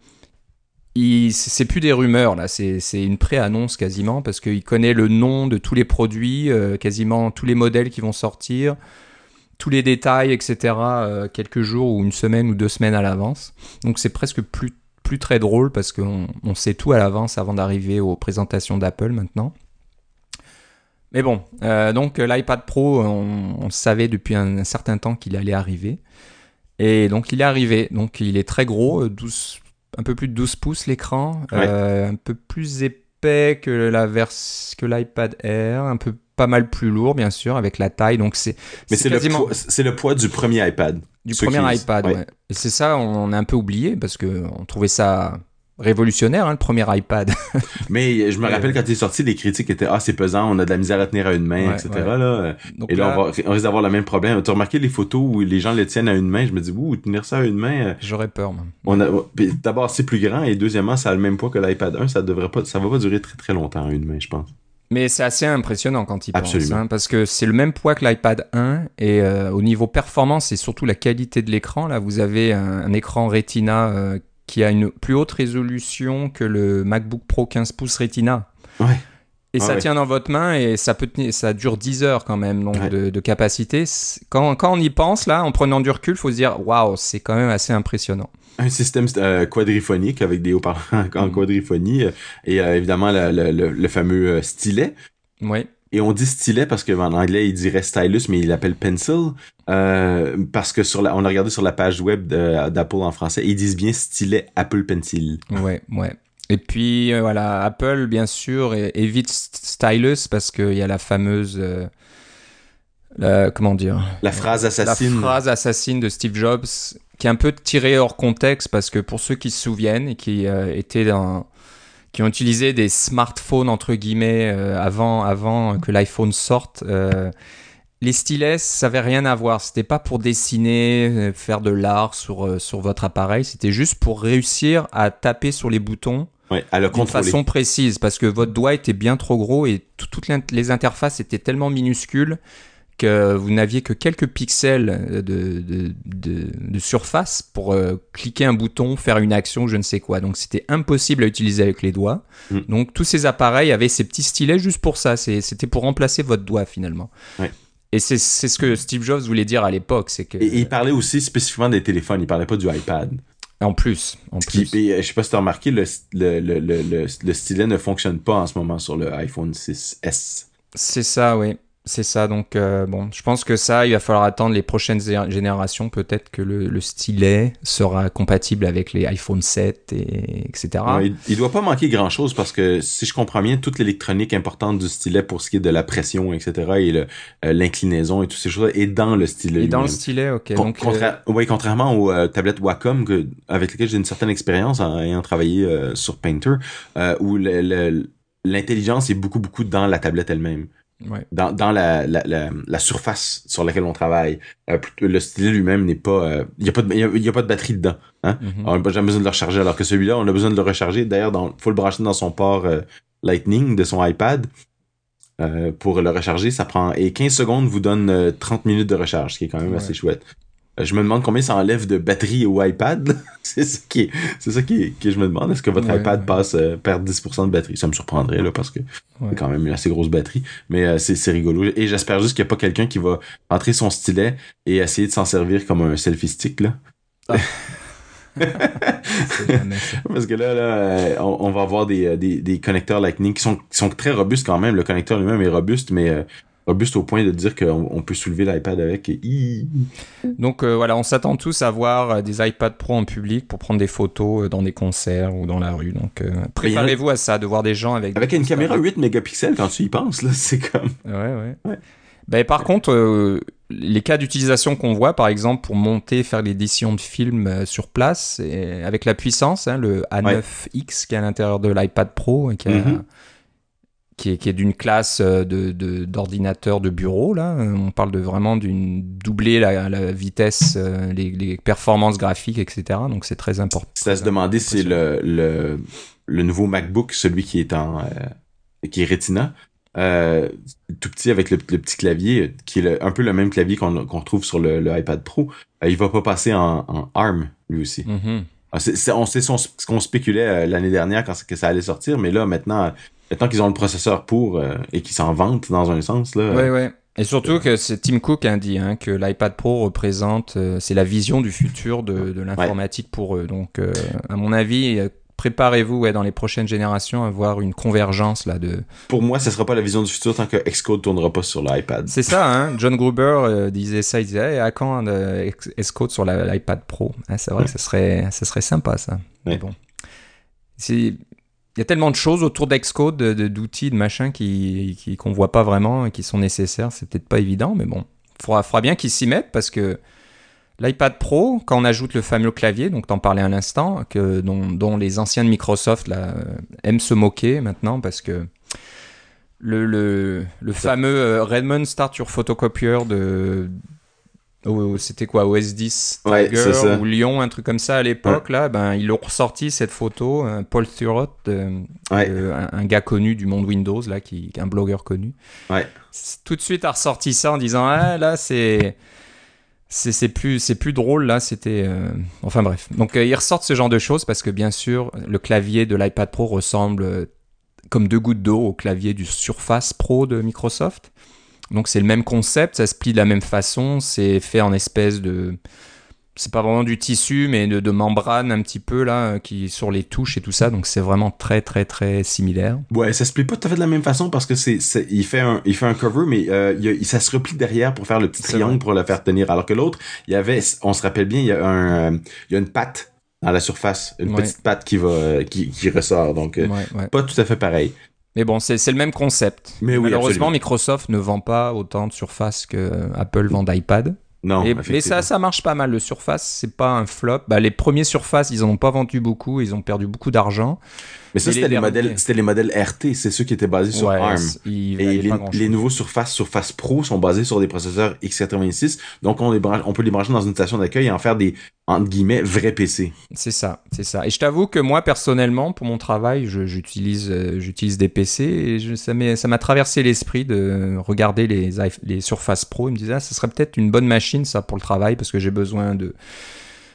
c'est plus des rumeurs là, c'est c'est une pré-annonce quasiment parce qu'il connaît le nom de tous les produits, euh, quasiment tous les modèles qui vont sortir, tous les détails, etc. euh, quelques jours ou une semaine ou deux semaines à l'avance. Donc c'est presque plus plus très drôle parce qu'on on sait tout à l'avance avant d'arriver aux présentations d'Apple maintenant. Mais bon, euh, donc euh, l'iPad Pro, on, on savait depuis un, un certain temps qu'il allait arriver. Et donc il est arrivé. Donc il est très gros, euh, 12, un peu plus de 12 pouces l'écran, Ouais. euh, un peu plus épais que la vers que l'iPad Air, un peu pas mal plus lourd bien sûr avec la taille. Donc c'est Mais c'est le, quasiment poids- c'est le poids du premier iPad. du premier qui- iPad. ouais. ouais. Et c'est ça, on a un peu oublié parce que on trouvait ça révolutionnaire hein, le premier iPad. Mais je me rappelle quand il est sorti, les critiques étaient Ah, c'est pesant, on a de la misère à tenir à une main, Ouais, etc. ouais. Là. Donc Et là, on, va, on risque d'avoir le même problème. Tu as remarqué les photos où les gens le tiennent à une main? Je me dis, ouh, tenir ça à une main. euh, j'aurais peur. moi. On a, D'abord, c'est plus grand et deuxièmement, ça a le même poids que l'iPad 1. Ça devrait pas, ça va pas durer très très longtemps à une main, je pense. Mais c'est assez impressionnant quand il pense, hein, parce que c'est le même poids que l'iPad 1 et euh, au niveau performance et surtout la qualité de l'écran, là vous avez un, un écran Retina euh, qui a une plus haute résolution que le MacBook Pro 15 pouces Retina. Ouais. Et Ah ça ouais. tient dans votre main et ça peut tenir, ça dure 10 heures quand même donc Ouais. de, de capacité. Quand, quand on y pense là, en prenant du recul, faut se dire waouh, c'est quand même assez impressionnant. Un système euh, quadriphonique avec des haut-parleurs en Mm. quadriphonie euh, et euh, évidemment le, le- le- le fameux stylet. Oui. Et on dit stylet parce qu'en anglais, il dirait stylus, mais il l'appelle pencil. Euh, parce que sur la, on a regardé sur la page web d'Apple en français, ils disent bien stylet Apple Pencil. Ouais, ouais. Et puis euh, voilà, Apple bien sûr évite st- stylus parce qu'il y a la fameuse, euh, la- comment dire, La phrase assassine. la phrase assassine de Steve Jobs qui est un peu tirée hors contexte parce que pour ceux qui se souviennent et qui euh, étaient dans qui ont utilisé des smartphones entre guillemets avant avant que l'iPhone sorte les stylets ça avait rien à voir. C'était pas pour dessiner faire de l'art sur sur votre appareil. C'était juste pour réussir à taper sur les boutons Ouais, à le d'une contrôler. façon précise parce que votre doigt était bien trop gros et tout- toutes les interfaces étaient tellement minuscules que vous n'aviez que quelques pixels de, de, de, de surface pour euh, cliquer un bouton, faire une action, je ne sais quoi. Donc c'était impossible à utiliser avec les doigts. Mm. Donc tous ces appareils avaient ces petits stylets juste pour ça. C'était pour remplacer votre doigt finalement. Ouais. Et c'est ce que Steve Jobs voulait dire à l'époque, c'est que Et, et il parlait aussi spécifiquement des téléphones, il parlait pas du iPad. En plus, en plus. euh, je sais pas si t'as remarqué, le, le stylet ne fonctionne pas en ce moment sur le iPhone 6S. C'est ça, oui. C'est ça, donc euh, bon, je pense que ça, il va falloir attendre les prochaines générations, peut-être que le, le stylet sera compatible avec les iPhone 7, et, etc. Ouais, il, il doit pas manquer grand chose parce que si je comprends bien, toute l'électronique importante du stylet pour ce qui est de la pression, etc. et euh, l'inclinaison et toutes ces choses est dans le stylet. Et dans le stylet, ok. Con- donc, contra- ouais, contrairement aux euh, tablettes Wacom que, avec lesquelles j'ai une certaine expérience en ayant travaillé euh, sur Painter, euh, où l'intelligence est beaucoup beaucoup dans la tablette elle-même, euh, ouais. dans, dans la, la, la, la surface sur laquelle on travaille. Euh, le stylet lui-même n'est pas, euh, il y a pas de, il y a, il y a pas de batterie dedans. Hein? Mhm. On n'a jamais besoin de le recharger, alors que celui-là, on a besoin de le recharger. D'ailleurs, dans, faut le brancher dans son port euh, Lightning de son iPad. Euh, pour le recharger, ça prend et 15 secondes vous donne euh, 30 minutes de recharge, ce qui est quand même Ouais. assez chouette. Euh, je me demande combien ça enlève de batterie au iPad. c'est ça qui est, c'est ça qui est- que je me demande. Est-ce que votre Ouais, iPad ouais. passe euh, perd 10% de batterie? Ça me surprendrait là parce que Ouais. c'est quand même une assez grosse batterie, mais euh, c'est c'est rigolo. Et j'espère juste qu'il n'y a pas quelqu'un qui va entrer son stylet et essayer de s'en servir comme un selfie stick là. Ça. Parce que là, là euh, on, on va avoir des, des, des connecteurs Lightning qui sont, qui sont très robustes quand même. Le connecteur lui-même est robuste, mais euh, robuste au point de dire qu'on on peut soulever l'iPad avec. Et... Donc euh, voilà, on s'attend tous à voir euh, des iPad Pro en public pour prendre des photos euh, dans des concerts ou dans la rue. Donc euh, préparez-vous à ça, de voir des gens avec... Avec une caméra 8 mégapixels, quand tu y penses, là, c'est comme... Ouais, ouais. Ouais. Ben, par contre, euh, les cas d'utilisation qu'on voit, par exemple, pour monter, faire l'édition de films sur place, et avec la puissance, hein, le A9X qui est à l'intérieur de l'iPad Pro, et qui, a- Mhm. Qui est, qui est d'une classe euh, de, de, d'ordinateur de bureau, là. Euh, On parle de vraiment d'une doubler la, la vitesse, euh, les, les performances graphiques, etc. Donc c'est très important. C'est à se demander si le, le, le nouveau MacBook, celui qui est en... euh, qui est Retina, euh, tout petit avec le, le petit clavier, qui est le- un peu le même clavier qu'on qu'on retrouve sur le, le iPad Pro. Euh, il va pas passer en, en ARM, lui aussi. C'est- on sait ce qu'on spéculait l'année dernière quand que ça allait sortir, mais là, maintenant, maintenant qu'ils ont le processeur pour euh, et qu'ils s'en vantent dans un sens, là. Ouais, ouais. Et surtout que c'est Tim Cook a dit hein, que l'iPad Pro représente, euh, c'est la vision du futur de, de l'informatique pour eux. Donc, euh, à mon avis, préparez-vous ouais, dans les prochaines générations à voir une convergence là de. Pour moi, ce sera pas la vision du futur tant que Xcode tournera pas sur l'iPad. C'est ça, hein. John Gruber disait ça, il disait Hey, à quand Xcode sur l'iPad Pro? Hein, C'est vrai Ouais. que ça serait, ça serait sympa ça. Mais bon, c'est il y a tellement de choses autour d'Xcode, de- de- d'outils, de, machins qui qui- qu'on voit pas vraiment et qui sont nécessaires. C'est peut-être pas évident, mais bon, faudra, faudra bien qu'ils s'y mettent parce que l'iPad Pro, quand on ajoute le fameux clavier, donc t'en parlais à l'instant, que dont, dont les anciens de Microsoft là, euh, aiment se moquer maintenant parce que le, le, le fameux euh, Redmond Start Your Photocopier de c'était quoi OS 10 Ouais, Tiger ou Lyon un truc comme ça à l'époque là ben ils l'ont ressorti cette photo euh, Paul Thurrott euh, Ouais. euh, un, un gars connu du monde Windows là qui, un blogueur connu. Tout de suite a ressorti ça en disant ah là c'est c'est plus c'est plus drôle là c'était euh, enfin bref. Donc ils ressortent ce genre de choses parce que bien sûr le clavier de l'iPad Pro ressemble comme deux gouttes d'eau au clavier du Surface Pro de Microsoft donc c'est le même concept ça se plie de la même façon c'est fait en espèce de c'est pas vraiment du tissu mais de, de membrane un petit peu là euh, qui sur les touches et tout ça donc c'est vraiment très très très similaire Ouais, ça se plie pas tout à fait de la même façon parce que c'est, il fait un, il fait un cover, mais euh, il ça se replie derrière pour faire le petit triangle pour le faire tenir. Alors que l'autre, il y avait, on se rappelle bien, il y a un, euh, il y a une patte dans la surface, une Ouais. petite patte qui va, qui, qui ressort. Donc, ouais, ouais. pas tout à fait pareil. Mais bon, c'est le même concept. Mais oui, Malheureusement, absolument. Microsoft ne vend pas autant de surface que Apple vend d'iPad. Non, Et- mais ça, marche pas mal. Le Surface, c'est pas un flop. Bah, les premiers Surface, ils en ont pas vendu beaucoup. Ils ont perdu beaucoup d'argent. Mais ça, c'était les les, modèles, c'était les modèles RT, c'est ceux qui étaient basés sur Ouais, ARM. Et les, nouveaux Surface, Surface Pro sont basés sur des processeurs x86, donc on, les branche- on peut les brancher dans une station d'accueil et en faire des, entre guillemets, vrais PC. C'est ça, c'est ça. Et je t'avoue que moi, personnellement, pour mon travail, j'utilise euh, j'utilise des PC et je- ça ça m'a traversé l'esprit de regarder les, les Surface Pro et me disais, ah, ce serait peut-être une bonne machine, ça, pour le travail, parce que j'ai besoin de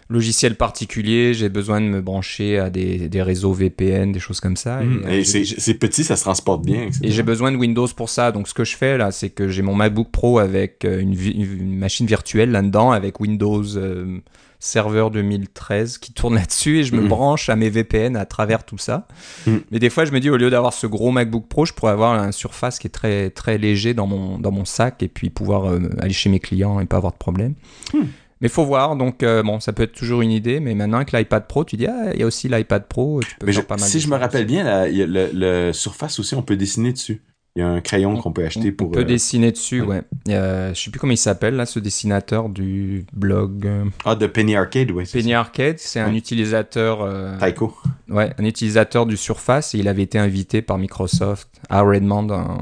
logiciels particuliers, j'ai besoin de me brancher à des, des réseaux VPN, des choses comme ça. Mm. euh, Et j'ai- c'est petit, ça se transporte bien. etc. Et j'ai besoin de Windows pour ça. Donc, ce que je fais là, c'est que j'ai mon MacBook Pro avec euh, une, machine virtuelle là-dedans, avec Windows euh, Server 2013 qui tourne là-dessus et je me Mhm. branche à mes VPN à travers tout ça. Mhm. Mais des fois, je me dis, au lieu d'avoir ce gros MacBook Pro, je pourrais avoir un Surface qui est très, très léger dans mon, dans mon sac et puis pouvoir euh, aller chez mes clients et pas avoir de problème. Mais faut voir, donc euh, bon, ça peut être toujours une idée, mais maintenant avec l'iPad Pro, tu dis, ah, il y a aussi l'iPad Pro, tu peux Mais faire je- pas mal si je me rappelle bien, la- le, le Surface aussi, on peut dessiner dessus. Il y a un crayon qu'on peut acheter pour. On peut euh, dessiner dessus, ouais. y a- je sais plus comment il s'appelle, là, ce dessinateur du blog euh, Ah, de Penny Arcade, oui. Penny Arcade. C'est un utilisateur, euh, Taiko. ouais, un utilisateur du Surface et il avait été invité par Microsoft à Redmond, en-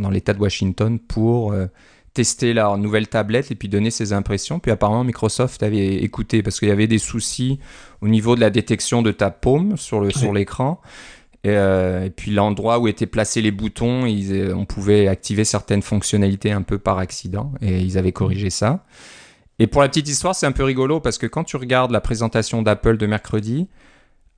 dans l'État de Washington, pour euh, tester leur nouvelle tablette et puis donner ses impressions. Puis apparemment, Microsoft avait écouté parce qu'il y avait des soucis au niveau de la détection de ta paume sur le sur l'écran. Et, euh, et puis l'endroit où étaient placés les boutons, ils, euh, on pouvait activer certaines fonctionnalités un peu par accident et ils avaient corrigé ça. Et pour la petite histoire, c'est un peu rigolo parce que quand tu regardes la présentation d'Apple de mercredi,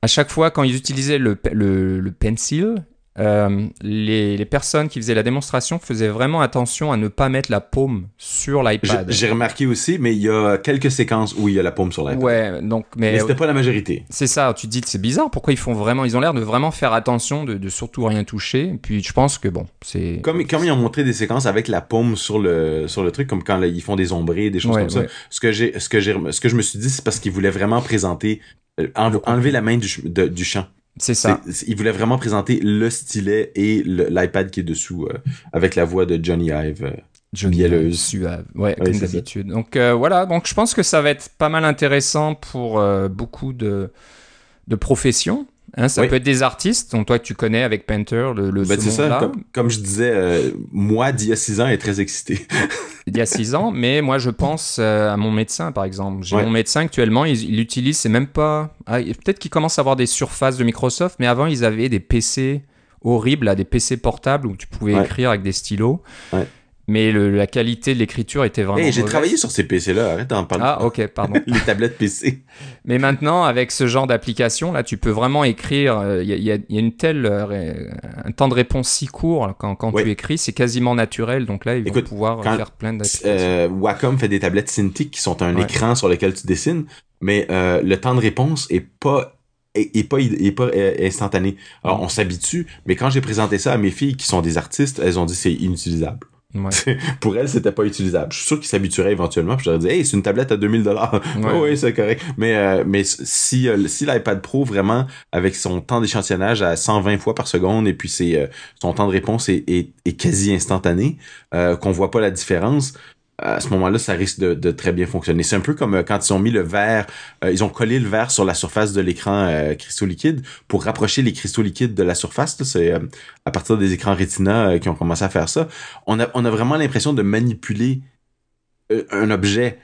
à chaque fois quand ils utilisaient le, le, le pencil, euh, les, les personnes qui faisaient la démonstration faisaient vraiment attention à ne pas mettre la paume sur l'iPad. j'ai remarqué aussi, mais il y a quelques séquences où il y a la paume sur l'iPad. Ouais, donc mais, Mais c'était pas la majorité. c'est ça, tu te dis c'est bizarre, pourquoi ils font vraiment, ils ont l'air de vraiment faire attention, de, de surtout rien toucher. Et puis je pense que bon, c'est Comme, comme ils ont montré des séquences avec la paume sur le, sur le truc, comme quand là, ils font des ombrés, des choses Ouais, comme ça. Ce que j'ai, ce que j'ai, ce que je me suis dit, c'est parce qu'ils voulaient vraiment présenter, euh, enle- enlever la main du, de- du champ. C'est ça. Ils voulaient vraiment présenter le stylet et l'iPad qui est dessous, euh, avec la voix de Johnny Ive. euh. Johnny mielleuse. Suave, ouais, comme d'habitude. Donc euh, voilà, donc je pense que ça va être pas mal intéressant pour euh, beaucoup de, de professions. Hein, ça Oui. peut être des artistes, donc toi tu connais avec Painter, le, le Ben, ce c'est ça, comme, comme je disais, moi, d'il y a six ans, est très excité. il y a six ans, mais moi je pense euh, à mon médecin par exemple. J'ai Ouais. mon médecin actuellement, il, il utilise, c'est même pas. ah, Peut-être qu'il commence à avoir des surfaces de Microsoft, mais avant ils avaient des PC horribles, des PC portables où tu pouvais Ouais. écrire avec des stylos. Ouais. Mais le- la qualité de l'écriture était vraiment. Hey, j'ai mauvaise. travaillé sur ces PC-là, arrête d'en parler. Ah, ok, pardon. Les tablettes PC. Mais maintenant, avec ce genre d'application, là, tu peux vraiment écrire. Il y, a- y a y a une telle, euh, un temps de réponse si court quand, quand Ouais. tu écris, c'est quasiment naturel. Donc là, ils vont Écoute, pouvoir quand- faire plein d'applications. Euh, Wacom fait des tablettes Cintiq qui sont un Ouais. écran sur lequel tu dessines, mais euh, le temps de réponse est pas est pas est pas euh, instantané. Alors on s'habitue, mais quand j'ai présenté ça à mes filles qui sont des artistes, elles ont dit c'est inutilisable. Ouais. Pour elles, c'était pas utilisable. Je suis sûr qu'ils s'habitueraient éventuellement. Puis je leur dis hey, c'est une tablette à 2000 dollars. Ouais. oui, c'est correct. Mais euh, mais si euh, si l'iPad Pro vraiment avec son temps d'échantillonnage à 120 fois par seconde et puis c'est euh, son temps de réponse est, est, est quasi instantané, euh, qu'on voit pas la différence, à ce moment-là, ça risque de, très bien fonctionner. C'est un peu comme euh, quand ils ont mis le verre, euh, ils ont collé le verre sur la surface de l'écran euh, cristaux liquides pour rapprocher les cristaux liquides de la surface. C'est euh, à partir des écrans Retina euh, qui ont commencé à faire ça. On a, vraiment l'impression de manipuler un objet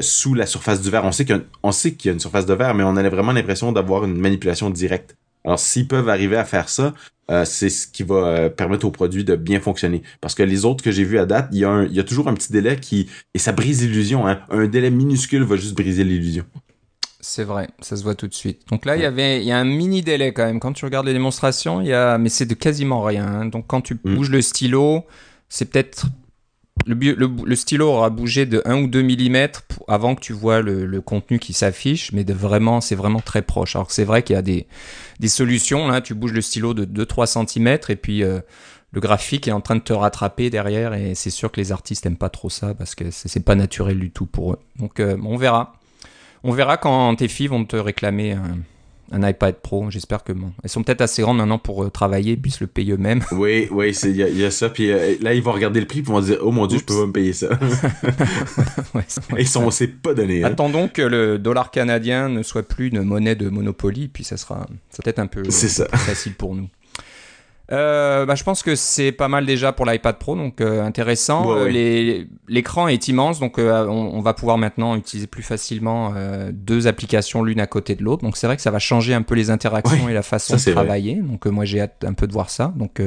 sous la surface du verre. On sait qu'il y y a une surface de verre, mais on a vraiment l'impression d'avoir une manipulation directe. Alors, s'ils peuvent arriver à faire ça, euh, c'est ce qui va euh, permettre au produit de bien fonctionner. Parce que les autres que j'ai vus à date, il y, a un- il y a toujours un petit délai qui... Et ça brise l'illusion. Hein. Un délai minuscule va juste briser l'illusion. C'est vrai, ça se voit tout de suite. Donc là, il y avait, il y a un mini délai quand même. Quand tu regardes les démonstrations, il y a, mais c'est de quasiment rien. hein. Donc quand tu Mm. bouges le stylo, c'est peut-être le, stylo aura bougé de 1 ou 2 mm avant que tu vois le, contenu qui s'affiche, mais de vraiment, c'est vraiment très proche. Alors c'est vrai qu'il y a des, solutions. Là, tu bouges le stylo de 2-3 cm et puis euh, le graphique est en train de te rattraper derrière. Et c'est sûr que les artistes aiment pas trop ça parce que c'est pas naturel du tout pour eux. Donc euh, on verra. On verra quand tes filles vont te réclamer un iPad Pro. J'espère que bon, elles sont peut-être assez grandes maintenant pour euh, travailler, puissent le payer eux-mêmes. Oui, oui, il y, y, a ça. Puis euh, là, ils vont regarder le prix, puis vont dire, oh mon dieu, Oups. je peux pas me payer ça. ouais, ils sont, c'est pas donné. Hein. Attendons que le dollar canadien ne soit plus une monnaie de Monopoly, puis ça sera, ça peut-être un peu ça. facile pour nous. Euh, bah, je pense que c'est pas mal déjà pour l'iPad Pro, donc euh, intéressant. Ouais, ouais. L'écran est immense, donc euh, on, on, va pouvoir maintenant utiliser plus facilement euh, deux applications l'une à côté de l'autre. Donc c'est vrai que ça va changer un peu les interactions ouais, et la façon de travailler. Vrai. Donc moi j'ai hâte un peu de voir ça. Donc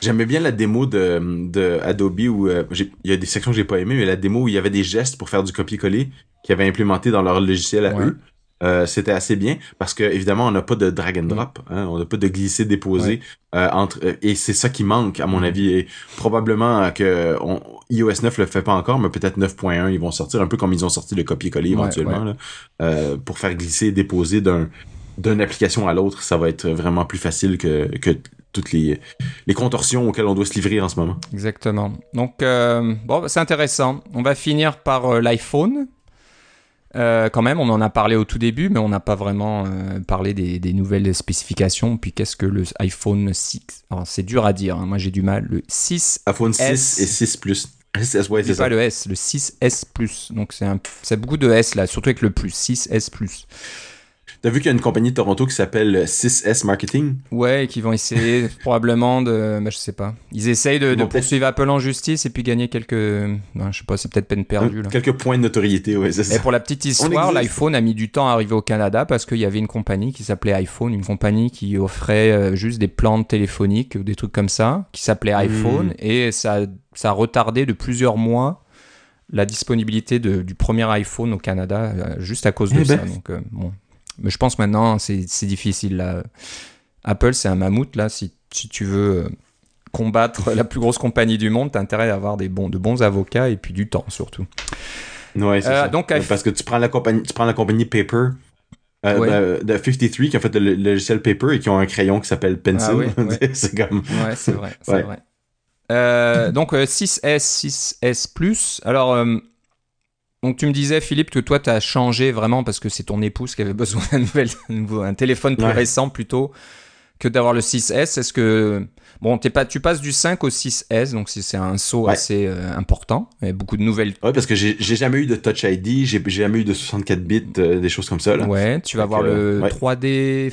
j'aimais bien la démo de, de Adobe où il y a des sections que j'ai pas aimées, mais la démo où il y avait des gestes pour faire du copier-coller qu'ils avaient implémenté dans leur logiciel à eux. Euh, c'était assez bien parce que évidemment on n'a pas de drag and drop, hein, on n'a pas de glisser déposer ouais. euh, entre et c'est ça qui manque à mon avis et probablement que on, iOS 9 le fait pas encore mais peut-être 9.1 ils vont sortir un peu comme ils ont sorti le copier-coller éventuellement ouais, là, euh, pour faire glisser et déposer d'un d'une application à l'autre ça va être vraiment plus facile que que toutes les, les contorsions auxquelles on doit se livrer en ce moment. Exactement. Donc, euh, bon, c'est intéressant. On va finir par euh, l'iPhone. Euh, quand même, on en a parlé au tout début, mais on n'a pas vraiment euh, parlé des, des, nouvelles spécifications. Puis qu'est-ce que le iPhone 6 C'est dur à dire, hein. moi j'ai du mal. Le 6 iPhone 6 S... et 6 Plus. S, ouais, c'est pas le S, le 6S Plus. Donc c'est beaucoup de S là, surtout avec le plus, 6S Plus. T'as vu qu'il y a une compagnie de Toronto qui s'appelle 6S Marketing? Ouais, et qui vont essayer probablement de. Bah, je sais pas. Ils essayent de, de poursuivre Apple en justice et puis gagner quelques. Non, je sais pas, c'est peut-être peine perdue. Là. Quelques points de notoriété, ouais, c'est ça. Et pour la petite histoire, l'iPhone a mis du temps à arriver au Canada parce qu'il y avait une compagnie qui s'appelait iPhone, une compagnie qui offrait euh, juste des plantes téléphoniques ou des trucs comme ça, qui s'appelait iPhone, mmh. et ça, ça a retardé de plusieurs mois la disponibilité de, du premier iPhone au Canada euh, juste à cause de eh ça. ben. Donc, euh, bon. Mais je pense maintenant, c'est difficile. Là. Apple, c'est un mammouth. Là, si, si tu veux euh, combattre la plus grosse compagnie du monde, tu as intérêt à avoir des bons, de bons avocats et puis du temps surtout. Ouais, c'est euh, ça. Donc, Parce que tu prends la compagnie, tu prends la compagnie Paper. Euh, ouais. de, de, 53 qui a fait le, le, logiciel Paper et qui ont un crayon qui s'appelle Pencil. Ah, ouais. c'est comme. Ouais, c'est vrai. Euh, donc 6S, 6S Alors donc tu me disais Philippe que toi tu as changé vraiment parce que c'est ton épouse qui avait besoin d'un nouvel un téléphone plus Ouais. récent plutôt que d'avoir le 6S. Est-ce que bon t'es pas tu passes du 5 au 6S donc c'est un saut Ouais. assez euh, important et beaucoup de nouvelles. Ouais, parce que j'ai jamais eu de Touch ID, j'ai jamais eu de 64 bits, euh, des choses comme ça. Là. Ouais, tu vas Fait voir que, le ouais. 3D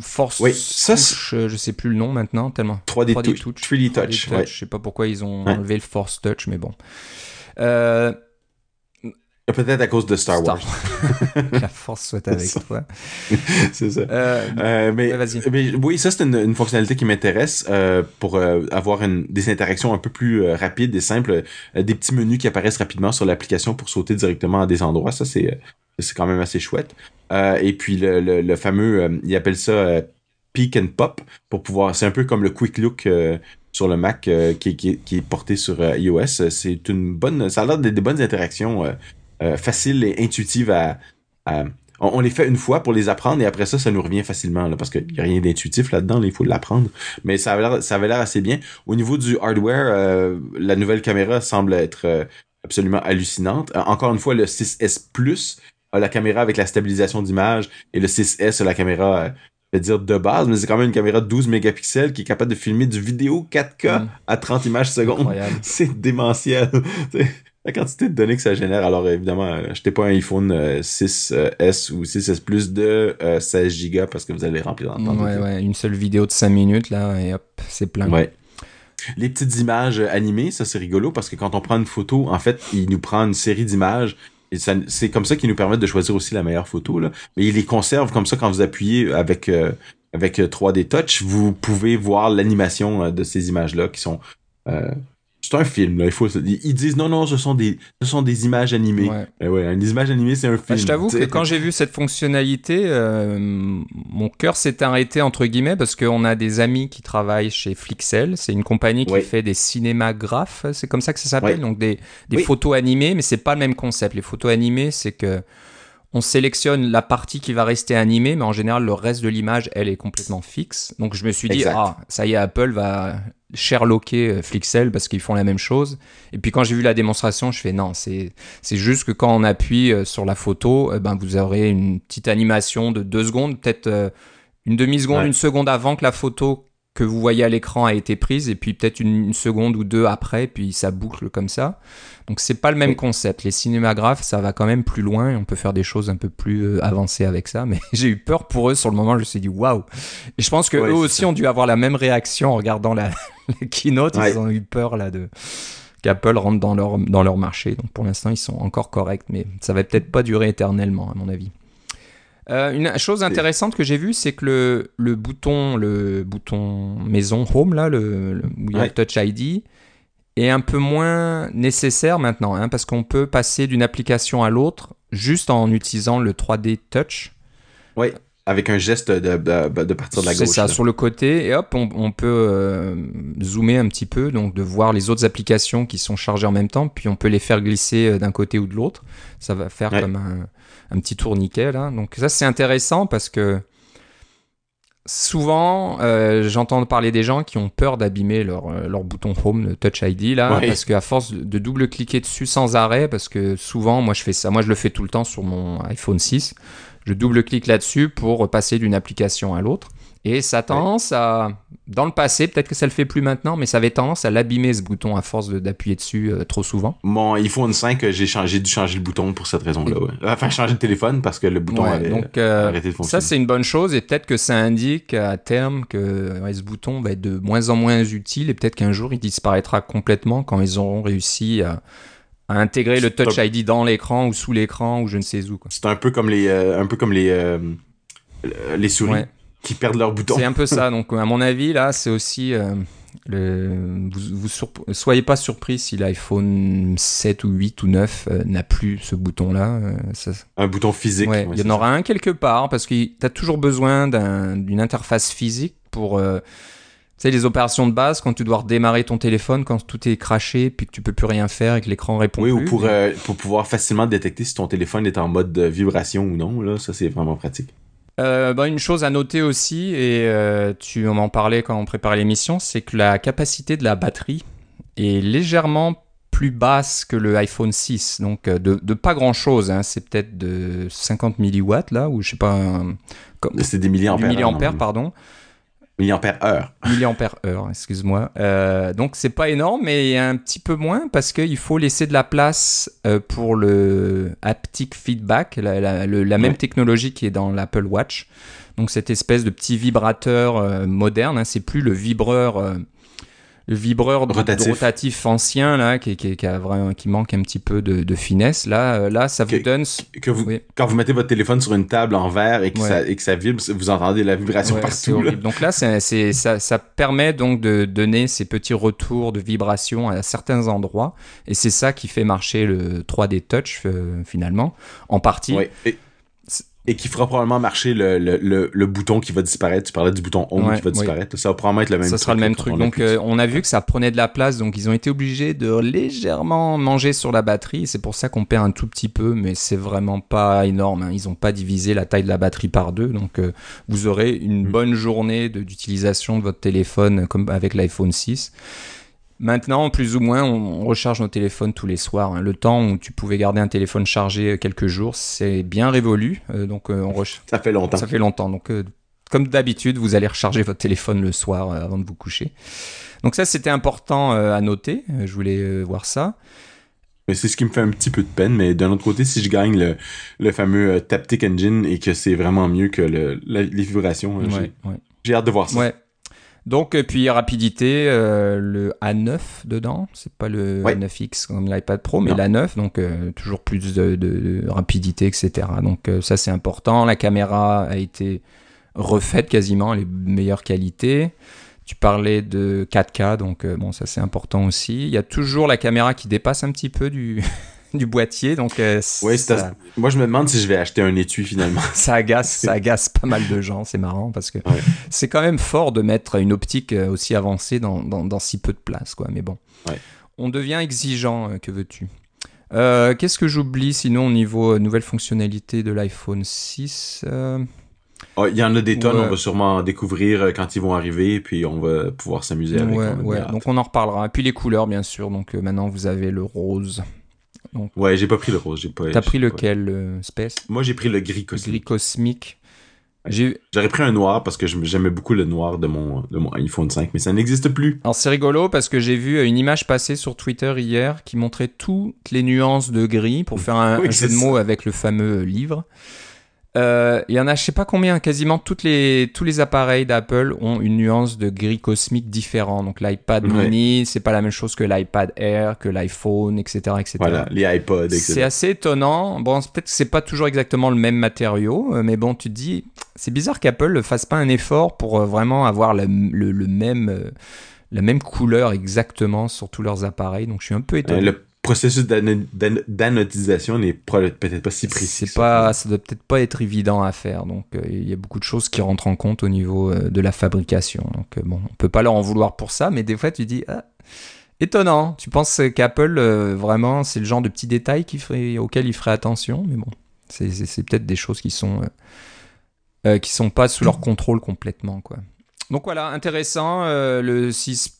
Force Oui, ça, touch, euh, je sais plus le nom maintenant tellement 3D, 3D touch, touch. 3D 3D touch. ouais. Je sais pas pourquoi ils ont enlevé le Force Touch mais bon. Euh, Peut-être à cause de Star, Star Wars. la force soit avec toi. c'est ça. Euh, Euh, mais, Ouais, vas-y. mais oui, ça c'est une, une fonctionnalité qui m'intéresse euh, pour avoir une, des interactions un peu plus rapides et simples, des petits menus qui apparaissent rapidement sur l'application pour sauter directement à des endroits. Ça c'est c'est quand même assez chouette. Et puis le, le, le fameux, ils appellent ça peek and pop pour pouvoir. C'est un peu comme le quick look. sur le Mac euh, qui, qui, qui est porté sur euh, iOS, c'est une bonne, ça a l'air d'être des bonnes interactions euh, euh, faciles et intuitives à, à on, on, les fait une fois pour les apprendre et après ça, ça nous revient facilement là, parce qu'il n'y a rien d'intuitif là-dedans, là, il faut l'apprendre. Mais ça avait l'air, assez bien. Au niveau du hardware, euh, la nouvelle caméra semble être euh, absolument hallucinante. Encore une fois, le 6S Plus a la caméra avec la stabilisation d'image et le 6S a la caméra, euh, je vais dire de base, mais c'est quand même une caméra de 12 mégapixels qui est capable de filmer du vidéo 4K Mm. à 30 images secondes. C'est démentiel. la quantité de données que ça génère. Alors évidemment, euh, achetez pas un iPhone euh, 6S ou 6S Plus de euh, 16 Go parce que vous allez remplir dans le temps. Ouais, ouais, une seule vidéo de 5 minutes là et hop, c'est plein. Ouais. Les petites images euh, animées, ça c'est rigolo parce que quand on prend une photo, en fait, il nous prend une série d'images et ça- c'est comme ça qu'ils nous permettent de choisir aussi la meilleure photo. Là. Mais il les conserve comme ça quand vous appuyez avec euh, avec euh, 3D Touch, vous pouvez voir l'animation euh, de ces images-là qui sont. Euh, c'est un film, là. Il faut, ils ils disent non, non, ce sont des, ce sont des images animées. Ouais. Eh ouais, une image animée, c'est un Bah, film. je t'avoue que quand j'ai vu cette fonctionnalité, euh, mon cœur s'est arrêté entre guillemets parce qu'on a des amis qui travaillent chez Flixel. C'est une compagnie qui Ouais. fait des cinémagraphes, c'est comme ça que ça s'appelle, Ouais. donc des, des Oui. photos animées, mais c'est pas le même concept. Les photos animées, c'est que on sélectionne la partie qui va rester animée, mais en général, le reste de l'image, elle est complètement fixe. Donc, je me suis dit, Exact. ah, ça y est, Apple va sherlocker euh, Flixel parce qu'ils font la même chose. Et puis, quand j'ai vu la démonstration, je fais, non, c'est, c'est juste que quand on appuie euh, sur la photo, eh ben, vous aurez une petite animation de deux secondes, peut-être euh, une demi-seconde, Ouais. une seconde avant que la photo que vous voyez à l'écran a été prise, et puis peut-être une, une seconde ou deux après, puis ça boucle comme ça. Donc c'est pas le même concept. Les cinémagraphes, ça va quand même plus loin et on peut faire des choses un peu plus euh, avancées avec ça. Mais j'ai eu peur pour eux sur le moment. Je me suis dit waouh. Et je pense que Ouais, eux aussi ça. ont dû avoir la même réaction en regardant la, la keynote. Ouais. Ils ont eu peur là de qu'Apple rentre dans leur dans leur marché. Donc pour l'instant ils sont encore corrects, mais ça va peut-être pas durer éternellement à mon avis. Euh, une chose intéressante que j'ai vue, c'est que le, le bouton, le bouton maison home là, le, le- où il y a Ouais. le Touch ID, est un peu moins nécessaire maintenant, hein, parce qu'on peut passer d'une application à l'autre juste en utilisant le 3D Touch. Oui, avec un geste de, de, de partir de la C'est gauche. ça, là. sur le côté, et hop, on, on peut euh, zoomer un petit peu, donc de voir les autres applications qui sont chargées en même temps, puis on peut les faire glisser euh, d'un côté ou de l'autre. Ça va faire Ouais. comme un, un petit tourniquet, là. Donc ça, c'est intéressant parce que souvent, euh, j'entends parler des gens qui ont peur d'abîmer leur, euh, leur bouton Home, le Touch ID, là, parce qu'à force de, de double-cliquer dessus sans arrêt, parce que souvent, moi, je fais ça. Moi, je le fais tout le temps sur mon iPhone 6. Je double-clique là-dessus pour passer d'une application à l'autre. Et ça a tendance à, dans le passé, peut-être que ça le fait plus maintenant, mais ça avait tendance à l'abîmer ce bouton à force de- d'appuyer dessus euh, trop souvent. Mon iPhone 5, j'ai changé, j'ai dû changer le bouton pour cette raison-là. ouais. Enfin, changer le téléphone parce que le bouton Ouais, avait donc euh, arrêté de fonctionner. ça c'est une bonne chose et peut-être que ça indique à terme que ce bouton va être de moins en moins utile et peut-être qu'un jour il disparaîtra complètement quand ils auront réussi à, à intégrer le Touch. ID dans l'écran ou sous l'écran ou je ne sais où. C'est un peu comme les, euh, un peu comme les, euh, euh, les souris Ouais. Qui perdent leur bouton. C'est un peu ça. Donc, à mon avis, là, c'est aussi. euh, le... Vous, vous surp- soyez pas surpris si l'iPhone 7 ou 8 ou 9 euh, n'a plus ce bouton-là. euh, ça- Un bouton physique. Ouais, ouais, il y en aura un quelque part parce que tu as toujours besoin d'un- d'une interface physique pour. tu sais, les opérations de base, quand tu dois redémarrer ton téléphone, quand tout est craché, puis que tu peux plus rien faire et que l'écran répond Oui, plus. ou pour, euh, pour pouvoir facilement détecter si ton téléphone est en mode de vibration ou non. Là, ça, c'est vraiment pratique. Euh, bah, une chose à noter aussi, et euh, tu m'en parlais quand on préparait l'émission, c'est que la capacité de la batterie est légèrement plus basse que le iPhone 6. Donc euh, de, de pas grand chose, hein. c'est peut-être de 50 milliwatts là, ou je sais pas, C'est des milliampères. milliampères, non, pardon. Milliampères heure. milliampères heure, excuse-moi. Euh, donc c'est pas énorme, mais un petit peu moins parce qu'il faut laisser de la place euh, pour le haptic feedback, la, la- le- la même technologie qui est dans l'Apple Watch. Donc cette espèce de petit vibrateur euh, moderne, hein, c'est plus le vibreur, vibreur de- Rotatif. rotatif ancien là, qui, qui, qui a vraiment, qui manque un petit peu de, de finesse. Là, euh, là, ça vous Que- donne. Que vous, Oui. Quand vous mettez votre téléphone sur une table en verre et que, Ouais. ça, et que ça vibre, vous entendez la vibration Ouais, partout. là. Donc là, c'est- ça, ça permet donc de donner ces petits retours de vibration à certains endroits. Et c'est ça qui fait marcher le 3D Touch euh, finalement, en partie. Ouais. Et, et qui fera probablement marcher le, le, le, le bouton qui va disparaître. Tu parlais du bouton home Ouais, qui va oui. disparaître. Ça va probablement être le même ça sera le même truc. on Donc euh, on a vu que ça prenait de la place, donc ils ont été obligés de légèrement manger sur la batterie. C'est pour ça qu'on perd un tout petit peu, mais c'est vraiment pas énorme. hein. Ils n'ont pas divisé la taille de la batterie par deux, donc euh, vous aurez une Mm. bonne journée de- d'utilisation de votre téléphone comme avec l'iPhone 6. Maintenant, plus ou moins, on, on recharge nos téléphones tous les soirs. hein. Le temps où tu pouvais garder un téléphone chargé euh, quelques jours, c'est bien révolu. Euh, donc on recharge. Ça fait longtemps. Ça fait longtemps. Donc, euh, comme d'habitude, vous allez recharger votre téléphone le soir euh, avant de vous coucher. Donc ça, c'était important euh, à noter. Euh, je voulais euh, voir ça. C'est ce qui me fait un petit peu de peine. Mais d'un autre côté, si je gagne le, le fameux euh, Taptic Engine et que c'est vraiment mieux que le, la- les vibrations, euh, j'ai- Ouais, hâte de voir ça. Ouais. Donc, euh, puis rapidité, euh, le A9 dedans. C'est pas le Ouais. A9X comme l'iPad Pro, mais Non. l'A9. Donc, euh, toujours plus de, de- de rapidité, etc. Donc, euh, ça, c'est important. La caméra a été refaite quasiment, les meilleures qualités. Tu parlais de 4K, donc euh, bon, ça c'est important aussi. Il y a toujours la caméra qui dépasse un petit peu du, du boîtier, donc euh, ça, Moi, je me demande si je vais acheter un étui finalement. ça agace, ça agace pas mal de gens. C'est marrant parce que Ouais. c'est quand même fort de mettre une optique euh, aussi avancée dans, dans, dans si peu de place, quoi. Mais bon, Ouais. on devient exigeant. euh, que veux-tu? Euh, Qu'est-ce que j'oublie sinon au niveau nouvelles fonctionnalités de l'iPhone 6 euh, Oh, Il y en a des tonnes, Ouais. on va sûrement découvrir quand ils vont arriver, puis on va pouvoir s'amuser avec. Ouais. Donc on en reparlera. Et puis les couleurs, bien sûr. Donc euh, maintenant vous avez le rose. Ouais, j'ai pas pris le rose. j'ai pas. T'as pris pas- lequel, le Space Moi, j'ai pris le gris cosmique. gris cosmique. J'ai J'aurais pris un noir parce que j'aimais beaucoup le noir de mon, de mon iPhone 5, mais ça n'existe plus. Alors c'est rigolo parce que j'ai vu une image passer sur Twitter hier qui montrait toutes les nuances de gris pour faire un, Oui, un jeu de mots avec le fameux livre. Euh, Il y en a, je sais pas combien, quasiment toutes les, tous les appareils d'Apple ont une nuance de gris cosmique différent. Donc l'iPad Ouais. mini, c'est pas la même chose que l'iPad Air, que l'iPhone, etc., etc. Voilà, les iPods, C'est etc. assez étonnant. Bon, c'est- peut-être que c'est pas toujours exactement le même matériau, euh, mais bon, tu te dis, c'est bizarre qu'Apple ne fasse pas un effort pour euh, vraiment avoir le, le- le même, euh, la même couleur exactement sur tous leurs appareils. Donc, je suis un peu Euh, étonné. le processus d'ano- d'ano- d'anodisation n'est peut-être pas si précis. c'est pas, ça doit peut-être pas être évident à faire. Donc, euh, il y a beaucoup de choses qui rentrent en compte au niveau euh, de la fabrication. Donc, euh, bon, on peut pas leur en vouloir pour ça, mais des fois, tu dis, ah, étonnant. Tu penses qu'Apple, vraiment, c'est le genre de petits détails qui ferait, auxquels il ferait attention, mais bon, c'est, peut-être des choses qui sont, qui sont pas sous leur contrôle complètement, quoi. Donc voilà, intéressant. euh, le 6S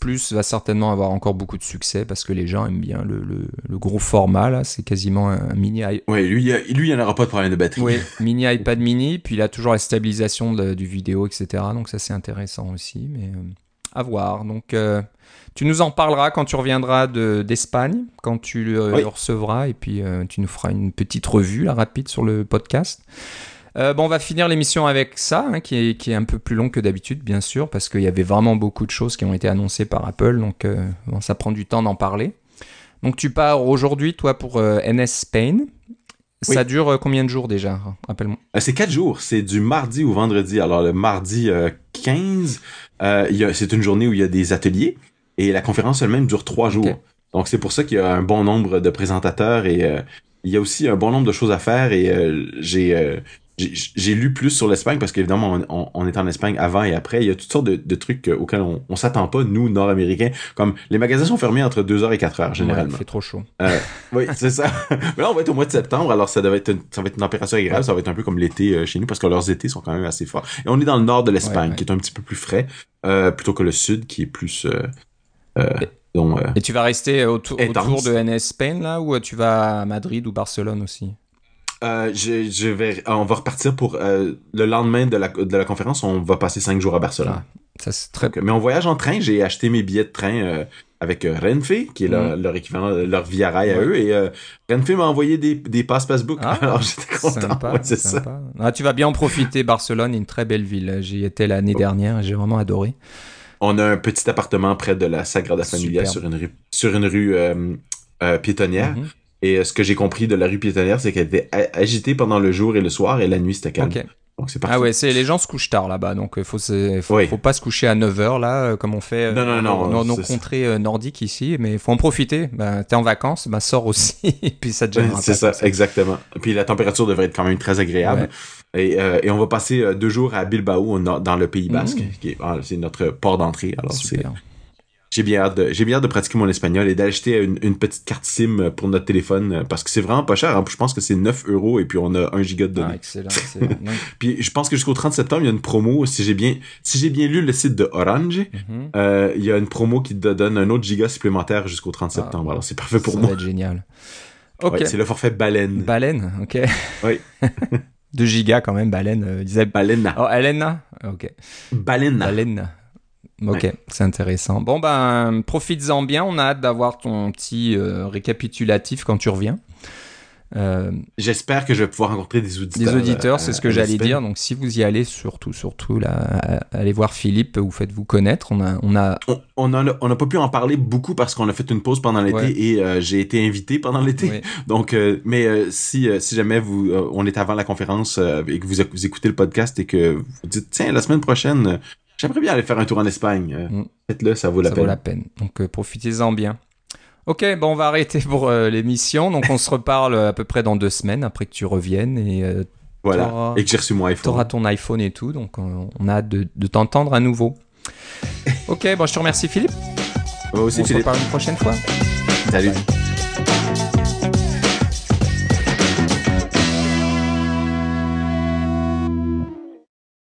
Plus va certainement avoir encore beaucoup de succès parce que les gens aiment bien le, le- le gros format là. C'est quasiment un, mini i- Ouais, lui, il lui, n'y en aura pas de problème de batterie. oui, mini iPad mini, puis il a toujours la stabilisation de- du vidéo, etc. Donc ça c'est intéressant aussi, mais euh, à voir. Donc euh, tu nous en parleras quand tu reviendras de- d'Espagne, quand tu le, Oui. le recevras, et puis euh, tu nous feras une petite revue là, rapide sur le podcast. Euh, bon, on va finir l'émission avec ça, hein, qui, est, qui est un peu plus long que d'habitude, bien sûr, parce qu'il y avait vraiment beaucoup de choses qui ont été annoncées par Apple, donc euh, bon, ça prend du temps d'en parler. Donc tu pars aujourd'hui, toi, pour euh, NS Spain. Ça Oui. dure euh, combien de jours déjà Rappelle-moi? C'est quatre jours. C'est du mardi au vendredi. Alors, le mardi euh, 15, euh, il y a- c'est une journée où il y a des ateliers et la conférence elle-même dure trois jours. Ok. Donc, c'est pour ça qu'il y a un bon nombre de présentateurs et il y a aussi un bon nombre de choses à faire et j'ai... euh, j'ai- lu plus sur l'Espagne parce qu'évidemment, on, on, on est en Espagne avant et après. Il y a toutes sortes de, de trucs euh, auxquels on, on s'attend pas, nous, Nord-Américains. Comme les magasins sont fermés entre 2h et 4h, Ouais, généralement. fait trop chaud. Oui, c'est ça. Mais là, on va être au mois de septembre, alors ça, devait être une, ça va être une température agréable, ça va être un peu comme l'été euh, chez nous, parce que leurs étés sont quand même assez forts. Et on est dans le nord de l'Espagne, Ouais, qui est un petit peu plus frais, euh, plutôt que le sud, qui est plus... Euh, euh, euh, Et tu vas rester autour, autour de NS Spain là, ou euh, tu vas à Madrid ou Barcelone aussi? Euh, je, je vais, on va repartir pour euh, le lendemain de la, de la conférence, on va passer cinq jours à Barcelone. Ça c'est très. Donc, mais on voyage en train, j'ai acheté mes billets de train euh, avec Renfe, qui est leur, leur équivalent, leur Via Rail à Mm. Eux, et Renfe m'a envoyé des, des passes Facebook, Ah, alors j'étais content. Sympa, Ouais, c'est ça. sympa. Ah, tu vas bien en profiter. Barcelone est une très belle ville. J'y étais l'année Oh. dernière et j'ai vraiment adoré. On a un petit appartement près de la Sagrada Familia sur une rue, sur une rue piétonnière. Mhm. Et euh, ce que j'ai compris de la rue piétonnière, c'est qu'elle était agitée pendant le jour et le soir, et la nuit c'était calme. Ok. Donc c'est parfait. Ah ouais, c'est les gens se couchent tard là-bas, donc il faut, faut, Oui. faut pas se coucher à 9h là, euh, comme on fait euh, Non, non, non, dans nos ça. contrées euh, nordiques ici, mais il faut en profiter. Ben, T'es en vacances, ben, sors aussi, et puis ça te gênera c'est ça, comme exactement. Puis la température devrait être quand même très agréable. Et, euh, et on va passer euh, deux jours à Bilbao, dans le Pays Basque, Mhm. qui est, ah, c'est notre port d'entrée. Alors c'est. J'ai bien hâte de, j'ai bien hâte de pratiquer mon espagnol et d'acheter une, une petite carte SIM pour notre téléphone euh, parce que c'est vraiment pas cher. hein. Je pense que c'est 9 euros et puis on a un giga de données. Ah, excellent, excellent. Puis je pense que jusqu'au 30 septembre, il y a une promo. Si j'ai bien, si j'ai bien lu le site de Orange, mhm. euh, il y a une promo qui te donne un autre giga supplémentaire jusqu'au 30 Ah. septembre. Alors c'est parfait pour ça moi. va être génial. Ok. Ouais, c'est le forfait baleine. Baleine, ok. Oui. 2 gigas quand même, baleine. Euh, disait... Balena. Oh, Elena Ok. Balena. Baleine. Ok, Ouais. c'est intéressant. Bon, ben, profites-en bien. On a hâte d'avoir ton petit euh, récapitulatif quand tu reviens. Euh, J'espère que je vais pouvoir rencontrer des auditeurs. des auditeurs, euh, c'est ce à- que j'allais dire. Donc, si vous y allez, surtout, surtout, là, allez voir Philippe ou faites-vous connaître. On a, on a, On, on a, on n'a pas pu en parler beaucoup parce qu'on a fait une pause pendant l'été Ouais. et euh, j'ai été invité pendant l'été. oui. Donc, euh, mais euh, si, euh, si jamais vous, euh, on est avant la conférence euh, et que vous, vous écoutez le podcast et que vous dites, tiens, la semaine prochaine, euh, j'aimerais bien aller faire un tour en Espagne. euh, Mm. Faites-le, ça vaut la ça peine. vaut la peine. Donc, euh, profitez-en bien. Ok, bon, on va arrêter pour euh, l'émission. Donc, on se reparle à peu près dans deux semaines après que tu reviennes et euh, Voilà. T'auras- Et que j'ai reçu mon iPhone. tu auras ton iPhone et tout. Donc, on, a hâte de, de t'entendre à nouveau. Ok, bon, je te remercie Philippe. Moi aussi, on se reparle une prochaine fois. Salut. Bye.